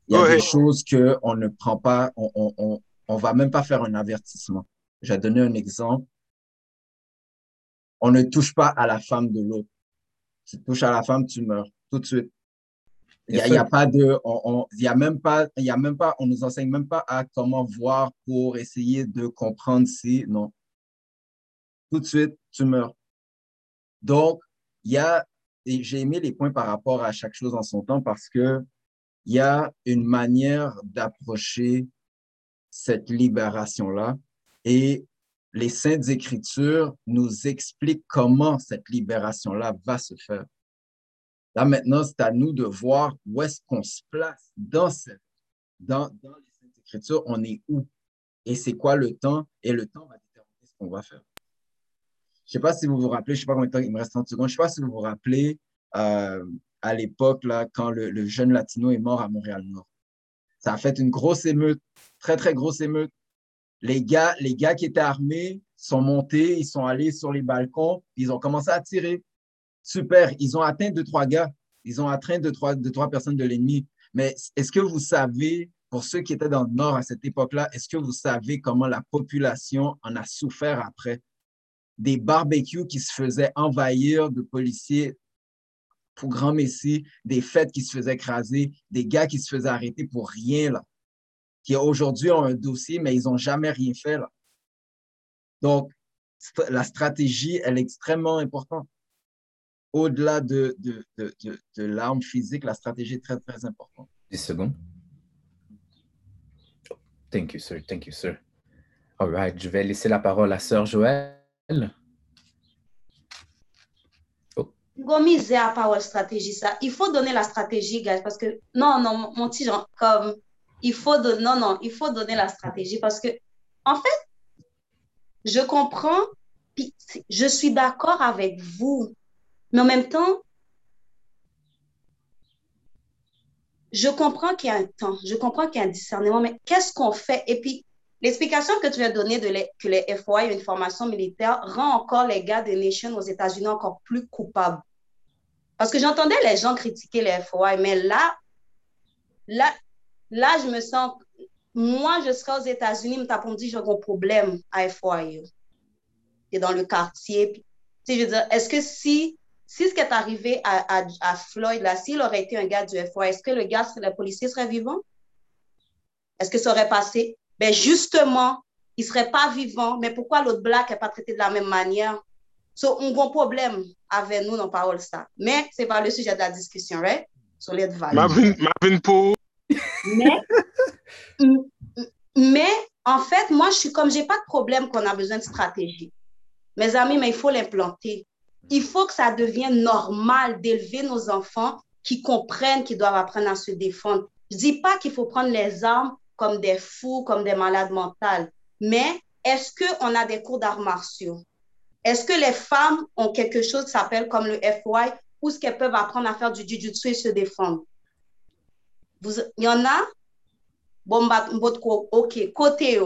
Il y a des choses qu'on ne prend pas, on ne on, va même pas faire un avertissement. J'ai donné un exemple. On ne touche pas à la femme de l'autre tu touches à la femme, tu meurs tout de suite. Il n'y a, a, pas de, on, il y a même pas, il y a même pas, on nous enseigne même pas à comment voir pour essayer de comprendre si, non. Tout de suite, tu meurs. Donc, il y a, et j'ai aimé les points par rapport à chaque chose en son temps parce que il y a une manière d'approcher cette libération-là et les Saintes Écritures nous expliquent comment cette libération-là va se faire. Là, maintenant, c'est à nous de voir où est-ce qu'on se place dans, cette, dans, dans les Saintes Écritures. On est où? Et c'est quoi le temps? Et le temps va déterminer ce qu'on va faire. Je ne sais pas si vous vous rappelez, je ne sais pas combien de temps, il me reste 30 secondes. Je ne sais pas si vous vous rappelez euh, à l'époque, là, quand le, le jeune latino est mort à Montréal-Nord. Ça a fait une grosse émeute, très, très grosse émeute. Les gars, les gars qui étaient armés sont montés, ils sont allés sur les balcons, ils ont commencé à tirer. Super, ils ont atteint deux, trois gars. Ils ont atteint deux, trois, deux, trois personnes de l'ennemi. Mais est-ce que vous savez, pour ceux qui étaient dans le Nord à cette époque-là, est-ce que vous savez comment la population en a souffert après? Des barbecues qui se faisaient envahir de policiers pour grand messie, des fêtes qui se faisaient écraser, des gars qui se faisaient arrêter pour rien, là, qui aujourd'hui ont un dossier, mais ils n'ont jamais rien fait. Là. Donc, la stratégie, elle est extrêmement importante. Au-delà de, de, de, de, l'arme physique, la stratégie est très, très importante. 10 secondes. Thank you, sir. Thank you, sir. All right. Je vais laisser la parole à Sœur Joël. Gomis à parole stratégie, ça. Il faut donner la stratégie, guys, parce que non, non, mon petit Jean, comme il faut donner, non, non, il faut donner la stratégie parce que, en fait, je comprends, je suis d'accord avec vous, mais en même temps, je comprends qu'il y a un temps, je comprends qu'il y a un discernement, mais qu'est-ce qu'on fait? Et puis, l'explication que tu as donnée que les FOI, une formation militaire, rend encore les gars des Nations aux États-Unis encore plus coupables. Parce que j'entendais les gens critiquer les FOI, mais là, là, là, je me sens moi, je serais aux États-Unis, mais pour me dire, j'ai un problème à FOI. Et dans le quartier. je veux dire, est-ce que si, si ce qui est arrivé à, à, à Floyd, là, s'il aurait été un gars du FOI, est-ce que le gars, le policier serait vivant? Est-ce que ça aurait passé? Ben justement, il ne serait pas vivant, mais pourquoi l'autre black n'est pas traité de la même manière? So, un gros problème avec nous dans Parole ça. Mais ce n'est pas le sujet de la discussion, right? Sur les valeurs. Marvin, mais, mais en fait, moi, je suis comme, j'ai pas de problème qu'on a besoin de stratégie. Mes amis, mais il faut l'implanter. Il faut que ça devienne normal d'élever nos enfants qui comprennent qu'ils doivent apprendre à se défendre. Je dis pas qu'il faut prendre les armes comme des fous, comme des malades mentales, mais est-ce qu'on a des cours d'arts martiaux? Est-ce que les femmes ont quelque chose qui s'appelle comme le FY ou ce qu'elles peuvent apprendre à faire du jujutsu et se défendre? il y en a, bon, bah, ok, côté,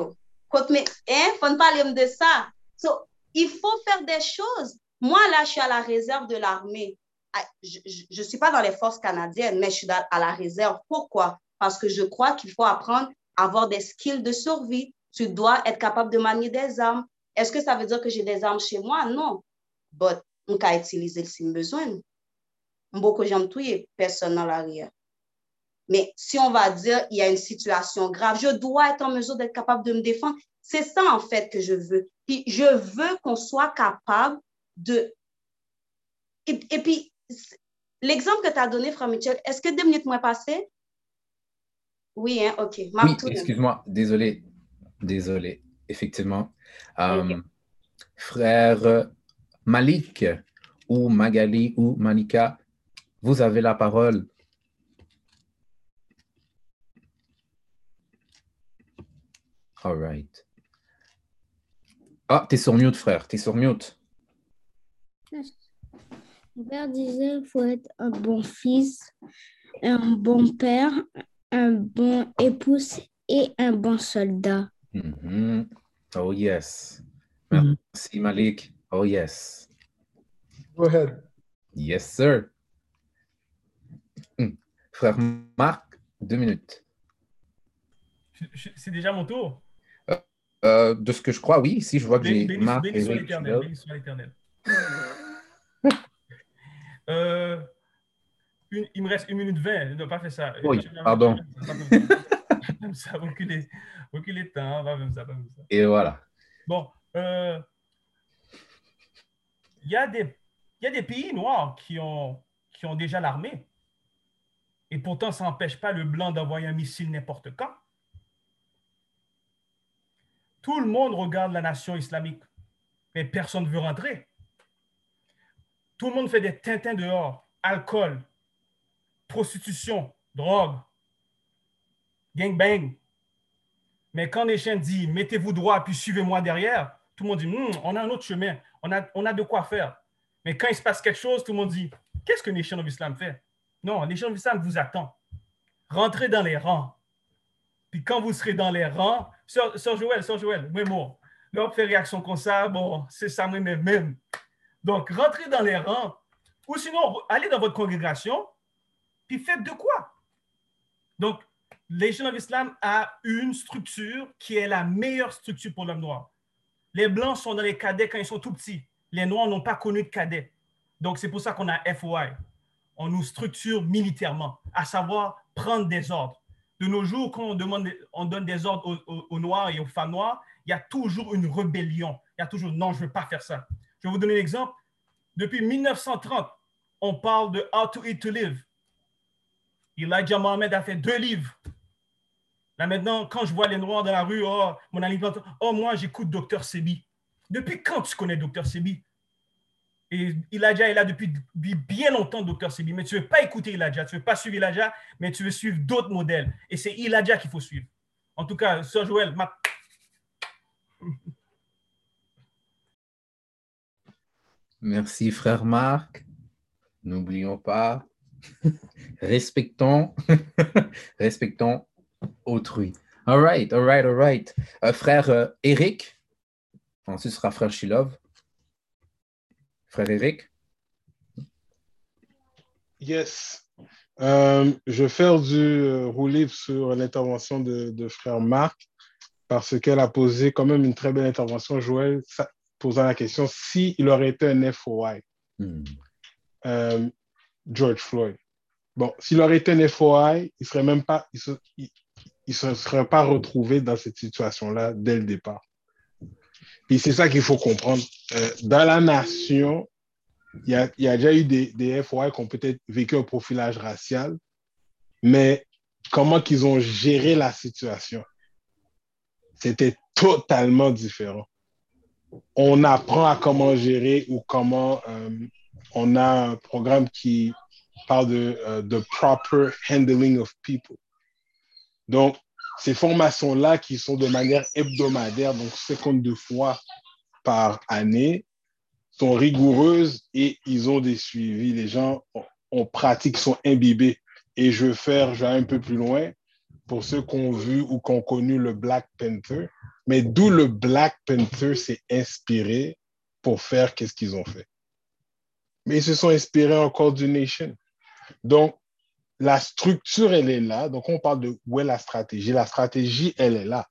côté, mais, hein, faut parler de ça. So, il faut faire des choses. Moi, là, je suis à la réserve de l'armée. Ah, je ne suis pas dans les forces canadiennes, mais je suis à la réserve. Pourquoi? Parce que je crois qu'il faut apprendre avoir des skills de survie. Tu dois être capable de manier des armes. Est-ce que ça veut dire que j'ai des armes chez moi? Non. But, on peut utiliser si besoin. Beaucoup de gens personne dans l'arrière. Mais si on va dire, il y a une situation grave, je dois être en mesure d'être capable de me défendre. C'est ça, en fait, que je veux. Puis, je veux qu'on soit capable de... Et, puis, l'exemple que tu as donné, Frère Michel, est-ce que deux minutes m'ont passé? Oui, hein? OK. oui, excuse-moi. Désolé. Désolé. Effectivement. Euh, frère Malik ou Magali ou Malika, vous avez la parole. All right. Ah, t'es sur mute, frère. T'es sur mute. Mon père disait qu'il faut être un bon fils, un bon père, un bon épouse et un bon soldat. Mm-hmm. Oh, yes. Merci, Malik. Oh, yes. Go ahead. Yes, sir. Hmm. Frère Marc, deux minutes. C'est déjà mon tour? Euh, de ce que je crois, oui. Si je vois que j'ai Marc béni soit l'éternel. Béni soit l'éternel. euh, il me reste une minute vingt. Ne pas faire ça. Oui, pardon. ça, reculer le temps. Même ça, même ça. Et voilà. Bon. Euh, il y, a des, y a des pays noirs qui ont, qui ont déjà l'armée. Et pourtant, ça n'empêche pas le blanc d'envoyer un missile n'importe quand. Tout le monde regarde la nation islamique, mais personne ne veut rentrer. Tout le monde fait des tintins dehors, alcool, prostitution, drogue, gangbang. Mais quand les chiens disent mettez-vous droit puis suivez-moi derrière, tout le monde dit hmm, on a un autre chemin, on a, de quoi faire. Mais quand il se passe quelque chose, tout le monde dit qu'est-ce que Nation of Islam fait Non, Nation of Islam vous attend. Rentrez dans les rangs. Puis quand vous serez dans les rangs, Sœur, Joël, Sœur Joël, même mot. Leur fait réaction comme ça, bon, c'est ça même, même. Donc, rentrez dans les rangs. Ou sinon, allez dans votre congrégation, puis faites de quoi? Donc, Nation of Islam a une structure qui est la meilleure structure pour l'homme noir. Les Blancs sont dans les cadets quand ils sont tout petits. Les Noirs n'ont pas connu de cadets. Donc, c'est pour ça qu'on a FOI. On nous structure militairement, à savoir prendre des ordres. De nos jours, quand on, demande, on donne des ordres aux, Noirs et aux femmes noires, il y a toujours une rébellion. Il y a toujours non, je ne veux pas faire ça. Je vais vous donner un exemple. Depuis 1930, on parle de How to Eat to Live. Elijah Mohamed a fait deux livres Là maintenant, quand je vois les Noirs dans la rue, oh, mon alimentaire, oh, moi, j'écoute Docteur Sebi. Depuis quand tu connais Docteur Sebi? Et Iladja est là depuis bien longtemps, Docteur Sebi. Mais tu ne veux pas écouter Iladja, tu ne veux pas suivre Iladja, mais tu veux suivre d'autres modèles. Et c'est Iladja qu'il faut suivre. En tout cas, Sœur Joël, ma... Merci, frère Marc. N'oublions pas, respectons, respectons autrui. All right, all right, all right. Euh, frère euh, Eric, ensuite ce sera frère Shilov. Frère Eric. Yes. Euh, je vais faire du roue sur l'intervention de, frère Marc parce qu'elle a posé quand même une très belle intervention, Joël, posant la question s'il il aurait été un FOI, hmm. George Floyd. Bon, s'il aurait été un FOI, il serait même pas, il ne se serait pas retrouvé dans cette situation-là dès le départ. Et c'est ça qu'il faut comprendre. Euh, dans la nation, il y a, y a, déjà eu des, des FOI qui ont peut-être vécu un profilage racial, mais comment qu'ils ont géré la situation, c'était totalement différent. On apprend à comment gérer ou comment euh, on a un programme qui parle de the proper handling of people. Donc, ces formations-là qui sont de manière hebdomadaire, donc 52 fois par année, sont rigoureuses et ils ont des suivis. Les gens en pratique sont imbibés. Et je vais faire, je vais un peu plus loin pour ceux qui ont vu ou qui ont connu le Black Panther. Mais d'où le Black Panther s'est inspiré pour faire qu'est-ce qu'ils ont fait? Mais ils se sont inspirés en coordination. Donc, la structure, elle est là. Donc, on parle de où est la stratégie. La stratégie, elle est là.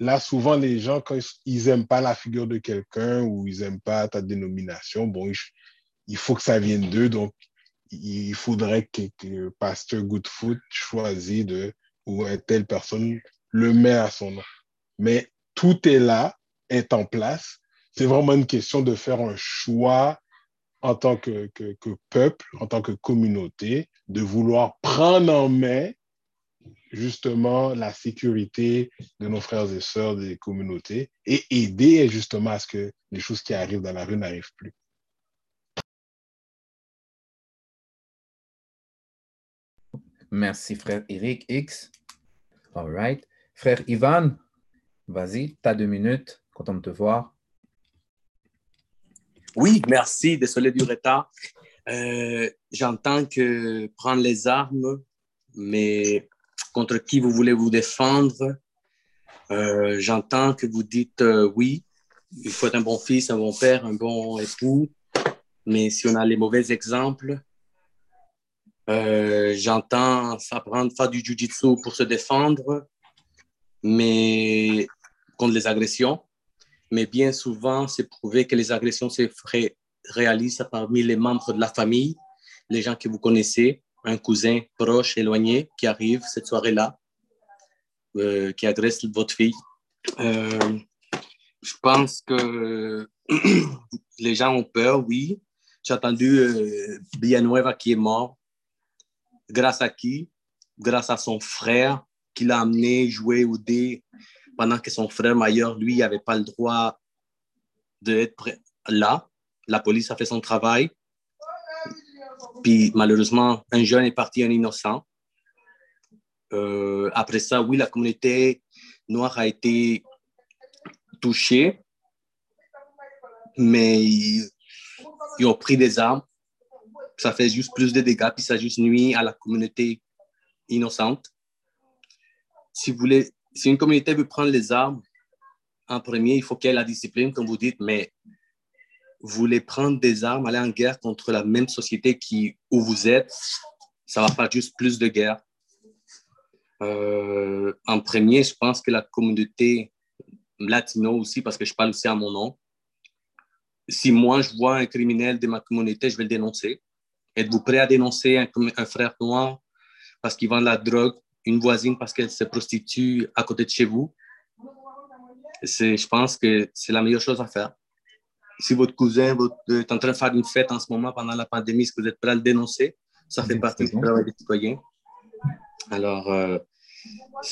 Là, souvent, les gens, quand ils n'aiment pas la figure de quelqu'un ou ils n'aiment pas ta dénomination, bon, il faut que ça vienne d'eux. Donc, il faudrait que, que Pasteur Goodfoot choisisse de, ou telle personne le met à son nom. Mais tout est là, est en place. C'est vraiment une question de faire un choix en tant que, peuple, en tant que communauté, de vouloir prendre en main justement la sécurité de nos frères et sœurs des communautés et aider justement à ce que les choses qui arrivent dans la rue n'arrivent plus. Merci, frère Eric X. All right. Frère Ivan, vas-y, tu as deux minutes. Content de te voir. Oui, merci. Désolé du retard. Euh, j'entends que prendre les armes, mais contre qui vous voulez vous défendre? Euh, j'entends que vous dites euh, oui, il faut être un bon fils, un bon père, un bon époux. Mais si on a les mauvais exemples, j'entends s'apprendre, faire du jujitsu pour se défendre, mais contre les agressions mais bien souvent, c'est prouvé que les agressions se réalisent parmi les membres de la famille, les gens que vous connaissez, un cousin proche, éloigné, qui arrive cette soirée-là, euh, qui agresse votre fille. Euh, je pense que les gens ont peur, oui. J'ai entendu euh, Villanueva qui est mort. Grâce à qui? Grâce à son frère qui l'a amené jouer au dé pendant que son frère Maillard, lui, n'avait pas le droit d'être là. La police a fait son travail. puis malheureusement, un jeune est parti, un innocent. Euh, après ça, oui, la communauté noire a été touchée, mais ils, ils ont pris des armes. Ça fait juste plus de dégâts, puis ça juste nuit à la communauté innocente. Si, vous voulez, si une communauté veut prendre les armes, en premier, il faut qu'il y ait la discipline, comme vous dites, mais vous voulez prendre des armes, aller en guerre contre la même société qui, où vous êtes, ça va faire juste plus de guerre. Euh, en premier, je pense que la communauté latino aussi, parce que je parle aussi à mon nom, si moi je vois un criminel de ma communauté, je vais le dénoncer. Êtes-vous prêt à dénoncer un frère noir parce qu'il vend de la drogue, une voisine parce qu'elle se prostitue à côté de chez vous? Je pense que c'est la meilleure chose à faire. Si votre cousin votre, est en train de faire une fête en ce moment pendant la pandémie, est-ce que vous êtes prêt à le dénoncer? Ça fait partie du travail des citoyens. Alors, euh,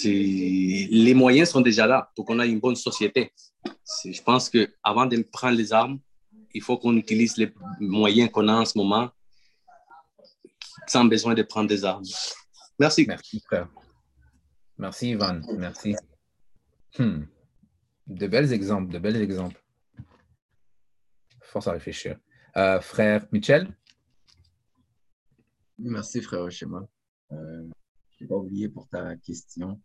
les moyens sont déjà là pour qu'on ait une bonne société. Je pense qu'avant de prendre les armes, il faut qu'on utilise les moyens qu'on a en ce moment sans besoin de prendre des armes. Merci. Merci, frère. Merci, Ivan. Merci. Hmm. De bels exemples, de bels exemples. Force à réfléchir. Euh, frère Michel? Merci, frère Schema. Euh, je n'ai pas oublié pour ta question,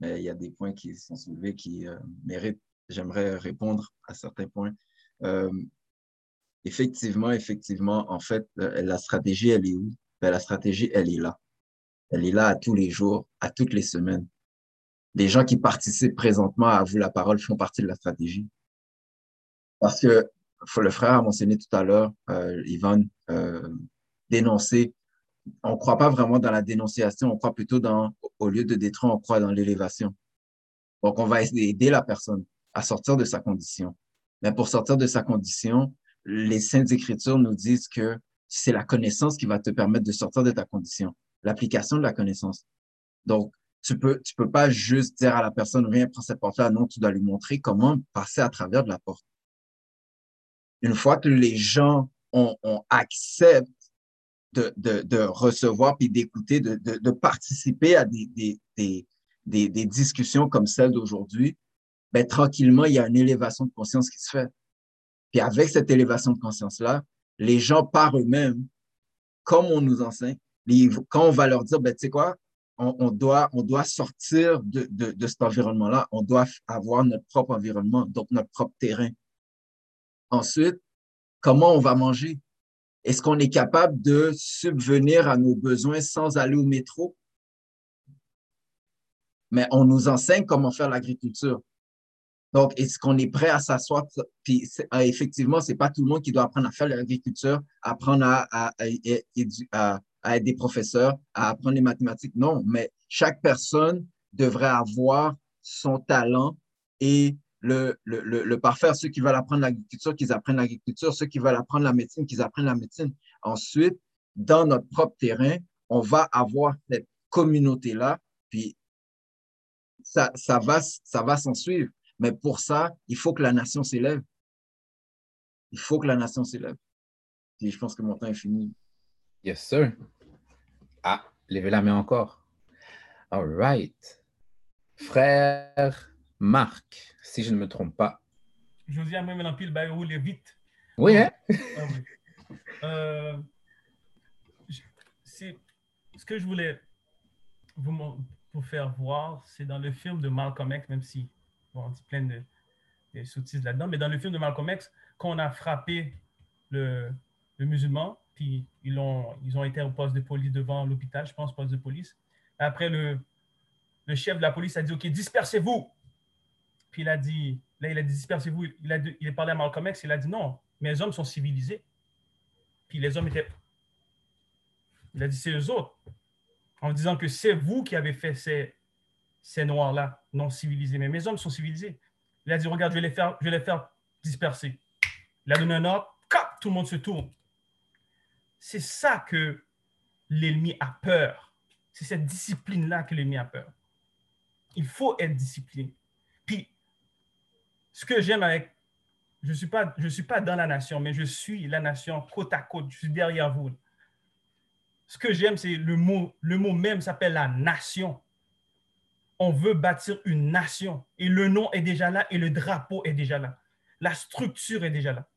mais il y a des points qui sont soulevés qui euh, méritent, j'aimerais répondre à certains points. Euh, effectivement, effectivement, en fait, la stratégie, elle est où? Ben, la stratégie, elle est là. Elle est là à tous les jours, à toutes les semaines. Les gens qui participent présentement à vous la parole font partie de la stratégie. Parce que le frère a mentionné tout à l'heure, euh, Ivan, euh, dénoncer. On ne croit pas vraiment dans la dénonciation, on croit plutôt dans, au lieu de détruire, on croit dans l'élévation. Donc, on va aider la personne à sortir de sa condition. Mais pour sortir de sa condition, les Saintes Écritures nous disent que c'est la connaissance qui va te permettre de sortir de ta condition, l'application de la connaissance. Donc, tu peux, tu peux pas juste dire à la personne, viens, prends cette porte-là. Non, tu dois lui montrer comment passer à travers de la porte. Une fois que les gens ont, de, de, recevoir puis d'écouter, de, de, de, participer à des, des, des, des, des discussions comme celle d'aujourd'hui, ben, tranquillement, il y a une élévation de conscience qui se fait. Puis avec cette élévation de conscience-là, les gens par eux-mêmes, comme on nous enseigne, quand on va leur dire, ben, tu sais quoi, on, doit, on doit sortir de, de, cet environnement-là, on doit avoir notre propre environnement, donc notre propre terrain. Ensuite, comment on va manger? Est-ce qu'on est capable de subvenir à nos besoins sans aller au métro? Mais on nous enseigne comment faire l'agriculture. Donc, est-ce qu'on est prêt à s'asseoir? Puis, euh, effectivement, c'est pas tout le monde qui doit apprendre à faire l'agriculture, apprendre à, être des professeurs, à apprendre les mathématiques. Non, mais chaque personne devrait avoir son talent et le, le, le, le parfaire. Ceux qui veulent apprendre l'agriculture, qu'ils apprennent l'agriculture. Ceux qui veulent apprendre la médecine, qu'ils apprennent la médecine. Ensuite, dans notre propre terrain, on va avoir cette communauté-là, puis ça, ça va, ça va s'en suivre. Mais pour ça, il faut que la nation s'élève. Il faut que la nation s'élève. Et je pense que mon temps est fini. Yes, sir. Ah, levez la main encore. All right. Frère Marc, si je ne me trompe pas. Josiane, moi, maintenant, pile, bah, roule vite. Oui, hein? Ah, oui. Euh, ce que je voulais vous, vous faire voir, c'est dans le film de Malcolm X, même si bon, on dit plein de, de sottises là-dedans, mais dans le film de Malcolm X, quand on a frappé le, le musulman, ils ont, ils ont été au poste de police devant l'hôpital, je pense, poste de police. Après, le, le chef de la police a dit, OK, dispersez-vous. Puis il a dit, là, il a dit, dispersez-vous. Il a, il a parlé à Malcolm X, il a dit, non, mes hommes sont civilisés. Puis les hommes étaient... Il a dit, c'est eux autres. En disant que c'est vous qui avez fait ces, ces noirs-là, non civilisés. Mais mes hommes sont civilisés. Il a dit, regarde, je vais les faire, je vais les faire disperser. Il a donné un ordre, tout le monde se tourne. C'est ça que l'ennemi a peur. C'est cette discipline-là que l'ennemi a peur. Il faut être discipliné. Puis, ce que j'aime avec, je ne suis, pas, suis pas dans la nation, mais je suis la nation côte à côte, je suis derrière vous. ce que j'aime, c'est le mot, le mot même s'appelle la nation. On veut bâtir une nation et le nom est déjà là et le drapeau est déjà là. La structure est déjà là.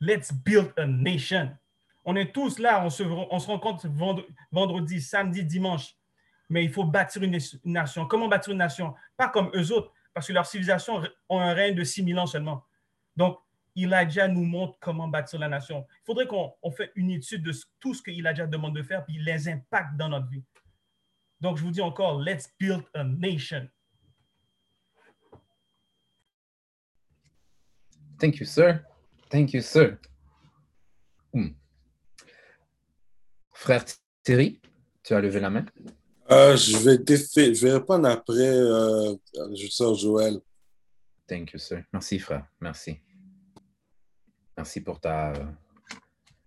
Let's build a nation. On est tous là, on se, on se rencontre vendredi, samedi, dimanche. Mais il faut bâtir une, nation. Comment bâtir une nation? Pas comme eux autres, parce que leur civilisation ont un règne de 6000 ans seulement. Donc, Elijah nous montre comment bâtir la nation. Il faudrait qu'on fasse une étude de tout ce que Elijah demande de faire, puis les impacts dans notre vie. Donc, je vous dis encore, let's build a nation. Thank you, sir. Thank you, sir. Hmm. Frère Thierry, tu as levé la main? Euh, je, vais je vais répondre après, euh, sors Joël. Thank you, sir. Merci, frère. Merci. Merci pour ta euh,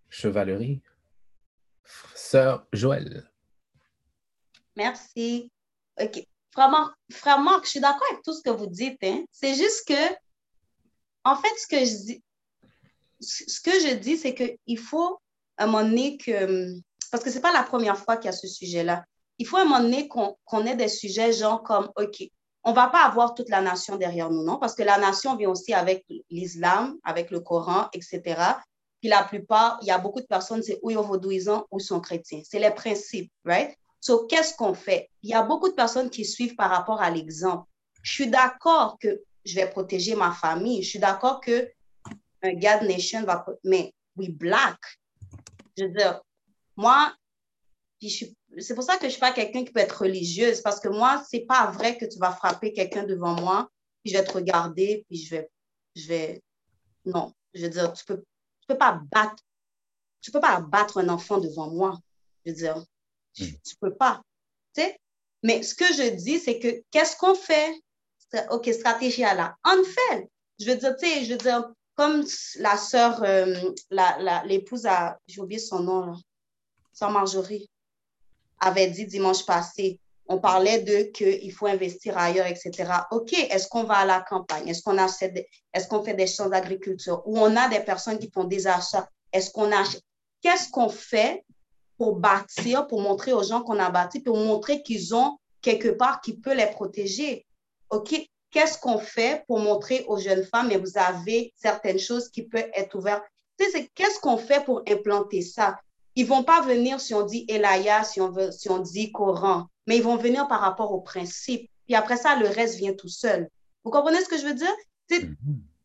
chevalerie. Sœur Joël. Merci. OK. Frère Marc, je suis d'accord avec tout ce que vous dites. Hein. C'est juste que, en fait, ce que je dis, ce que je dis, c'est qu'il faut à un moment donné que, parce que ce n'est pas la première fois qu'il y a ce sujet-là, il faut à un moment donné qu'on ait des sujets genre comme, OK, on ne va pas avoir toute la nation derrière nous, non? Parce que la nation vient aussi avec l'islam, avec le Coran, etc. Puis la plupart, il y a beaucoup de personnes, c'est ou ils vaudouisants ou sont chrétiens. C'est les principes, right? So, qu'est-ce qu'on fait? Il y a beaucoup de personnes qui suivent par rapport à l'exemple. Je suis d'accord que je vais protéger ma famille. Je suis d'accord que un God Nation va... Mais we black. Je veux dire, moi, c'est pour ça que je ne suis pas quelqu'un qui peut être religieuse, parce que moi, ce n'est pas vrai que tu vas frapper quelqu'un devant moi, puis je vais te regarder, puis je vais... Je vais... Non, je veux dire, tu ne peux, tu peux pas battre... Tu peux pas battre un enfant devant moi. Je veux dire, tu ne peux pas. Tu sais? Mais ce que je dis, c'est que qu'est-ce qu'on fait? OK, stratégie à la. On fait. Je veux dire, tu sais, je veux dire, comme la sœur, euh, l'épouse a, j'ai oublié son nom, là, sœur Marjorie, avait dit dimanche passé, on parlait de qu'il faut investir ailleurs, etc. OK, est-ce qu'on va à la campagne? Est-ce qu'on est-ce qu'on fait des champs d'agriculture? Ou on a des personnes qui font des achats? Est-ce qu'on achète? Qu'est-ce qu'on fait pour bâtir, pour montrer aux gens qu'on a bâti, pour montrer qu'ils ont quelque part qui peut les protéger? OK, qu'est-ce qu'on fait pour montrer aux jeunes femmes, et vous avez certaines choses qui peuvent être ouvertes? Qu'est-ce qu'on fait pour implanter ça? Ils vont pas venir si on dit Elaya, si on, veut, si on dit Coran, mais ils vont venir par rapport au principe. Puis après ça, le reste vient tout seul. Vous comprenez ce que je veux dire? Mm-hmm.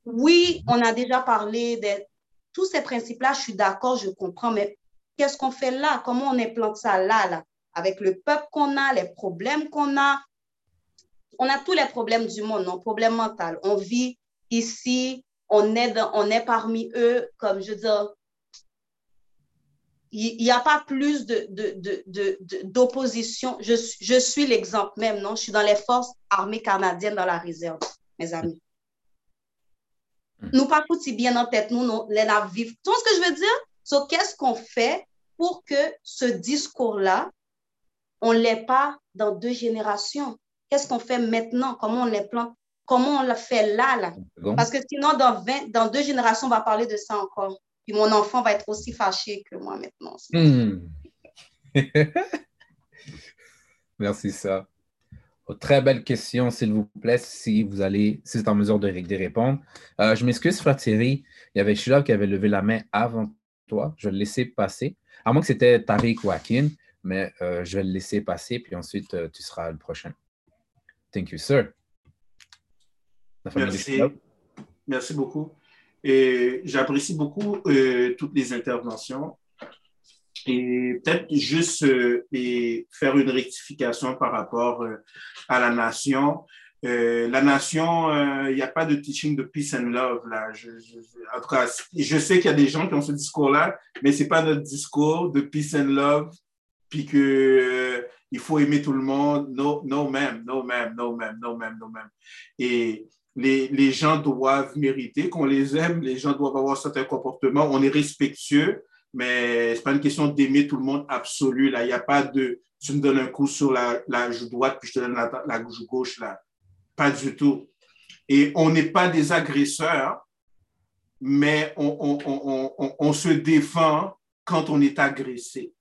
Oui, on a déjà parlé de tous ces principes-là, je suis d'accord, je comprends, mais qu'est-ce qu'on fait là? Comment on implante ça là, là? Avec le peuple qu'on a, les problèmes qu'on a, on a tous les problèmes du monde, non, problèmes mentaux. On vit ici, on est, on est parmi eux, comme je veux dire, il n'y a pas plus d'opposition. De, de, de, je, je, suis l'exemple même, non? Je suis dans les forces armées canadiennes dans la réserve, mes amis. Hmm. Nous pas si bien en tête, nous, nous les vivre. Tu vois ce que je veux dire? So, qu'est-ce qu'on fait pour que ce discours-là, on ne l'ait pas dans deux générations? Qu'est-ce qu'on fait maintenant? Comment on les plante? Comment on le fait là, là? Parce que sinon, dans, 20, dans deux générations, on va parler de ça encore. Puis mon enfant va être aussi fâché que moi maintenant. Hmm. Merci, ça. Oh, très belle question, s'il vous plaît, si vous allez, si vous êtes en mesure de, répondre. Euh, je m'excuse, frère Thierry. Il y avait Sheila qui avait levé la main avant toi. Je vais le laisser passer. À moins que c'était Tariq ou Akin, mais euh, je vais le laisser passer, puis ensuite, euh, tu seras le prochain. Thank you, sir. Merci. Merci beaucoup. J'apprécie beaucoup euh, toutes les interventions. Et peut-être juste euh, faire une rectification par rapport euh, à la nation. la nation, il n'y a pas de teaching de peace and love. Là. Je, je sais qu'il y a des gens qui ont ce discours-là, mais ce n'est pas notre discours de peace and love, puis que il faut aimer tout le monde. Non, non même, non même, non même, non même, même. Et les, gens doivent mériter qu'on les aime, les gens doivent avoir certains comportements. On est respectueux, mais ce n'est pas une question d'aimer tout le monde absolu. Il n'y a pas de tu me donnes un coup sur la, la joue droite, puis je te donne la, la joue gauche. Là. Pas du tout. Et on n'est pas des agresseurs, mais on, on, on, on, se défend quand on est agressé.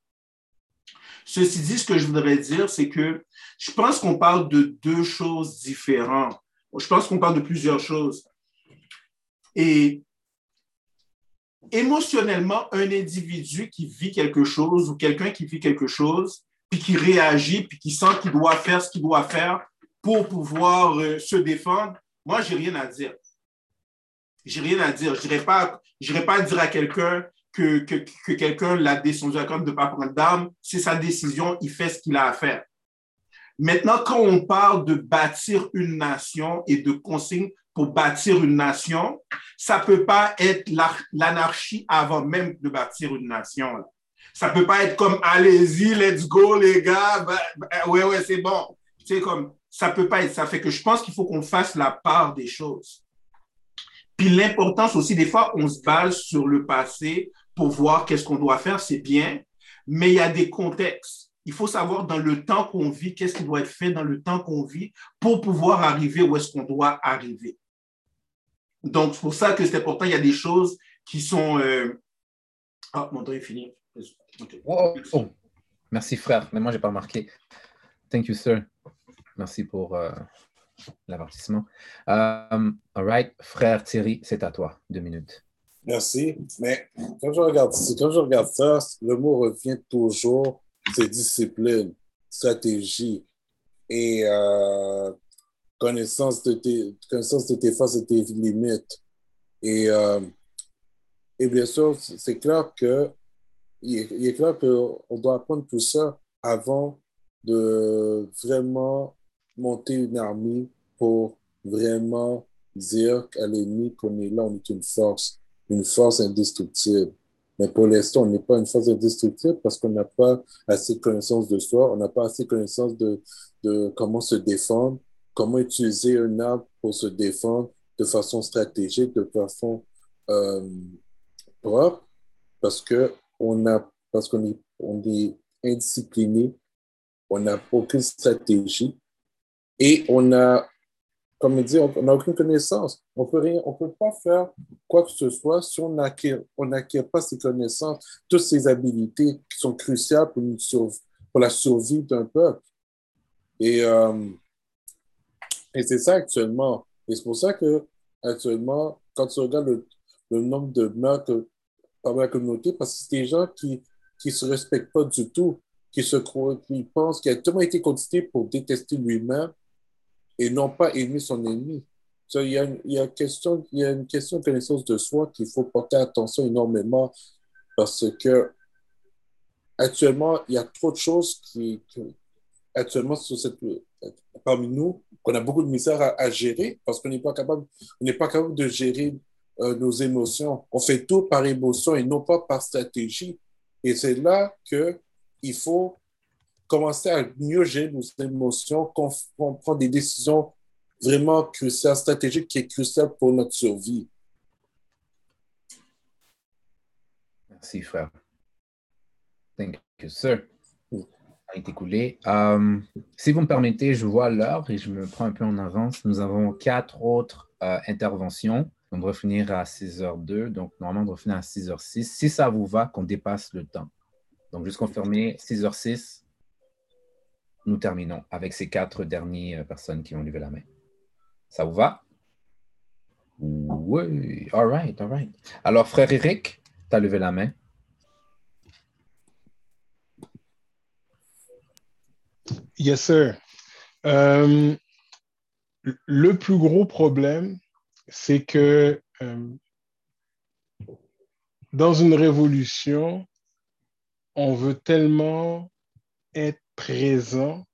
Ceci dit, ce que je voudrais dire, c'est que je pense qu'on parle de deux choses différentes. Je pense qu'on parle de plusieurs choses. Et émotionnellement, un individu qui vit quelque chose ou quelqu'un qui vit quelque chose, puis qui réagit, puis qui sent qu'il doit faire ce qu'il doit faire pour pouvoir euh, se défendre, moi, j'ai rien à dire. J'ai rien à dire. Je n'irai pas, pas dire à quelqu'un que, que, que quelqu'un l'a descendu à de ne pas prendre d'armes. C'est sa décision, il fait ce qu'il a à faire. Maintenant, quand on parle de bâtir une nation et de consignes pour bâtir une nation, ça peut pas être l'anarchie avant même de bâtir une nation. Ça peut pas être comme allez-y, let's go les gars, bah, bah, ouais ouais c'est bon. C'est comme ça peut pas être ça. Fait que je pense qu'il faut qu'on fasse la part des choses. Puis l'importance aussi, des fois, on se base sur le passé pour voir qu'est-ce qu'on doit faire, c'est bien, mais il y a des contextes. Il faut savoir dans le temps qu'on vit, qu'est-ce qui doit être fait dans le temps qu'on vit pour pouvoir arriver où est-ce qu'on doit arriver. Donc, c'est pour ça que c'est important. Il y a des choses qui sont. Euh, ah, mon temps est fini. Oh, oh. Merci, frère. Mais moi, je n'ai pas remarqué. Thank you, sir. Merci pour euh, l'avertissement. Um, all right, frère Thierry, c'est à toi. Deux minutes. Merci. Mais quand je regarde, quand je regarde ça, le mot revient toujours, c'est discipline, stratégie et euh, connaissance, de tes, connaissance de tes forces et tes limites. Et, euh, et bien sûr, c'est clair que il est, il est clair qu'on doit apprendre tout ça avant de vraiment monter une armée pour vraiment dire à l'ennemi qu'on est là, on est une force, une force indestructible. Mais pour l'instant, on n'est pas une force indestructible parce qu'on n'a pas assez de connaissance de soi, on n'a pas assez de connaissance de, comment se défendre, comment utiliser un arme pour se défendre de façon stratégique, de façon euh, propre, parce que on qu'on est, on est indiscipliné, on n'a aucune stratégie et on a comme il dit, on n'a aucune connaissance. On peut rien, on peut pas faire quoi que ce soit si on n'acquiert on pas ces connaissances, toutes ces habilités qui sont cruciales pour, la survie d'un peuple. Et, euh, et c'est ça actuellement. Et c'est pour ça que actuellement, quand tu regardes le, nombre de meurtres par la communauté, parce que c'est des gens qui qui se respectent pas du tout, qui se croient, qui pensent qu'il a tellement été condamné pour détester lui-même et non pas aimer son ennemi. il, y a une, question, il y a une question de connaissance de soi qu'il faut porter attention énormément parce que actuellement, il y a trop de choses qui, actuellement, sur cette, parmi nous, qu'on a beaucoup de misère à, gérer parce qu'on n'est pas capable, on n'est pas capable de gérer euh, nos émotions. On fait tout par émotion et non pas par stratégie. Et c'est là que il faut commencer à mieux gérer nos émotions, qu'on prend des décisions vraiment cruciales, stratégiques, qui est cruciales pour notre survie. Merci, frère. Thank you, sir. A été coulé. Um, si vous me permettez, je vois l'heure et je me prends un peu en avance. Nous avons quatre autres euh, interventions. On devrait finir à 6h02, donc normalement on devrait finir à 6h06. Si ça vous va, qu'on dépasse le temps. Donc, juste confirmer, 6h06, nous terminons avec ces quatre dernières personnes qui ont levé la main. Ça vous va? Oui, all right, all right. Alors, frère Eric, tu as levé la main. Yes, sir. Euh, le plus gros problème, c'est que euh, dans une révolution, on veut tellement être présent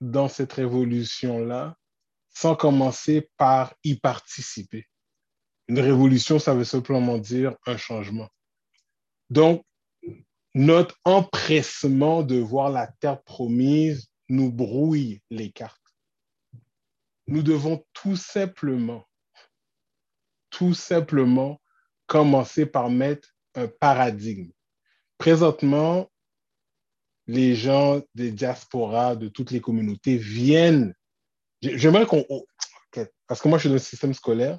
dans cette révolution-là sans commencer par y participer. Une révolution, ça veut simplement dire un changement. Donc, notre empressement de voir la terre promise nous brouille les cartes. Nous devons tout simplement, tout simplement commencer par mettre un paradigme. Présentement, les gens des diasporas, de toutes les communautés viennent. J'aimerais qu'on. Parce que moi, je suis dans le système scolaire.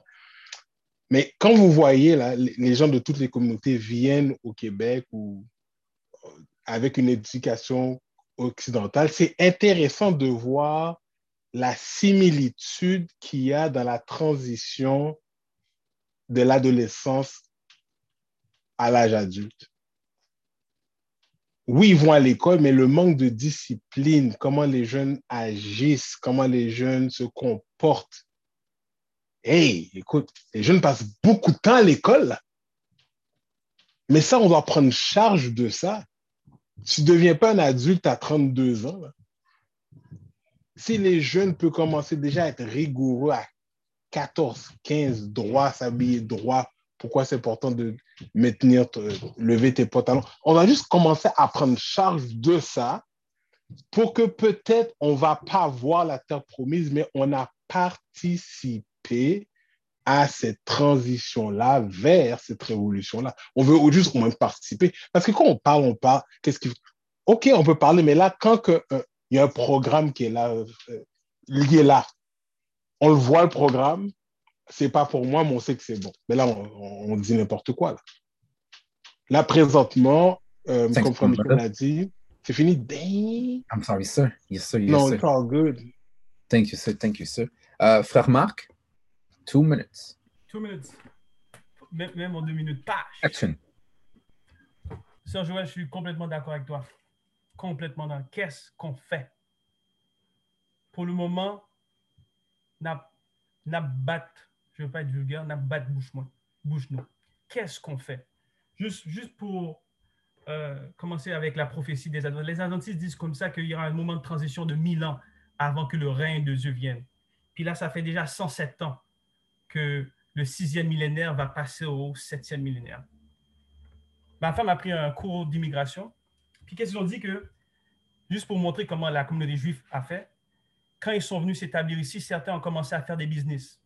Mais quand vous voyez, là, les gens de toutes les communautés viennent au Québec euh, avec une éducation occidentale, c'est intéressant de voir la similitude qu'il y a dans la transition de l'adolescence à l'âge adulte. Oui, ils vont à l'école, mais le manque de discipline, comment les jeunes agissent, comment les jeunes se comportent. Hey, écoute, les jeunes passent beaucoup de temps à l'école. Mais ça, on doit prendre charge de ça. Tu ne deviens pas un adulte à 32 ans. Si les jeunes peuvent commencer déjà à être rigoureux à 14, 15, droit, s'habiller droit, pourquoi c'est important de maintenir, lever tes pantalons. On va juste commencer à prendre charge de ça pour que peut-être on ne va pas voir la terre promise, mais on a participé à cette transition-là vers cette révolution-là. On veut juste au moins participer. Parce que quand on parle, on parle, qu'est-ce. OK, on peut parler, mais là, quand il euh, y a un programme qui est là, euh, lié là, on le voit le programme, c'est pas pour moi, mais on sait que c'est bon. Mais là, on, dit n'importe quoi. Là, là présentement, euh, comme Franck l'a dit, c'est fini. Dang. I'm sorry, sir. Yes, sir. Yes, no, sir. it's all good. Thank you, sir. Thank you, sir. Euh, frère Marc, two minutes. Two minutes. Même, même en deux minutes. Pas. Action. Sœur Joël, je suis complètement d'accord avec toi. Complètement dans. Qu'est-ce qu'on fait? Pour le moment, n'a n'a bat veux pas être vulgaire, n'a pas de bouche-moi, bouche-nous. Qu'est-ce qu'on fait? Juste, juste pour euh, commencer avec la prophétie des Adventistes. Les Adventistes disent comme ça qu'il y aura un moment de transition de 1000 ans avant que le règne de Dieu vienne. Puis là, ça fait déjà 107 ans que le sixième millénaire va passer au septième millénaire. Ma femme a pris un cours d'immigration. Puis qu'est-ce qu'ils ont dit que, juste pour montrer comment la communauté juive a fait, quand ils sont venus s'établir ici, certains ont commencé à faire des business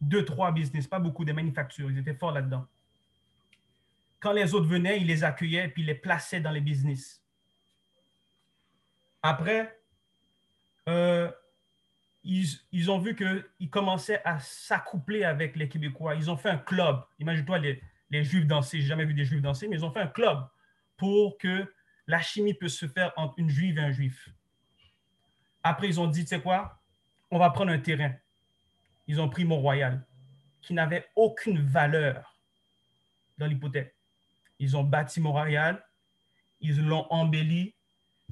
deux, trois business, pas beaucoup de manufactures. Ils étaient forts là-dedans. Quand les autres venaient, ils les accueillaient puis ils les plaçaient dans les business. Après, euh, ils, ont vu qu'ils commençaient à s'accoupler avec les Québécois. Ils ont fait un club. Imagine-toi les, les Juifs danser. J'ai jamais vu des Juifs danser, mais ils ont fait un club pour que la chimie puisse se faire entre une Juive et un Juif. Après, ils ont dit, tu sais quoi, on va prendre un terrain ils ont pris Mont-Royal, qui n'avait aucune valeur dans l'hypothèque. Ils ont bâti Mont-Royal, ils l'ont embelli,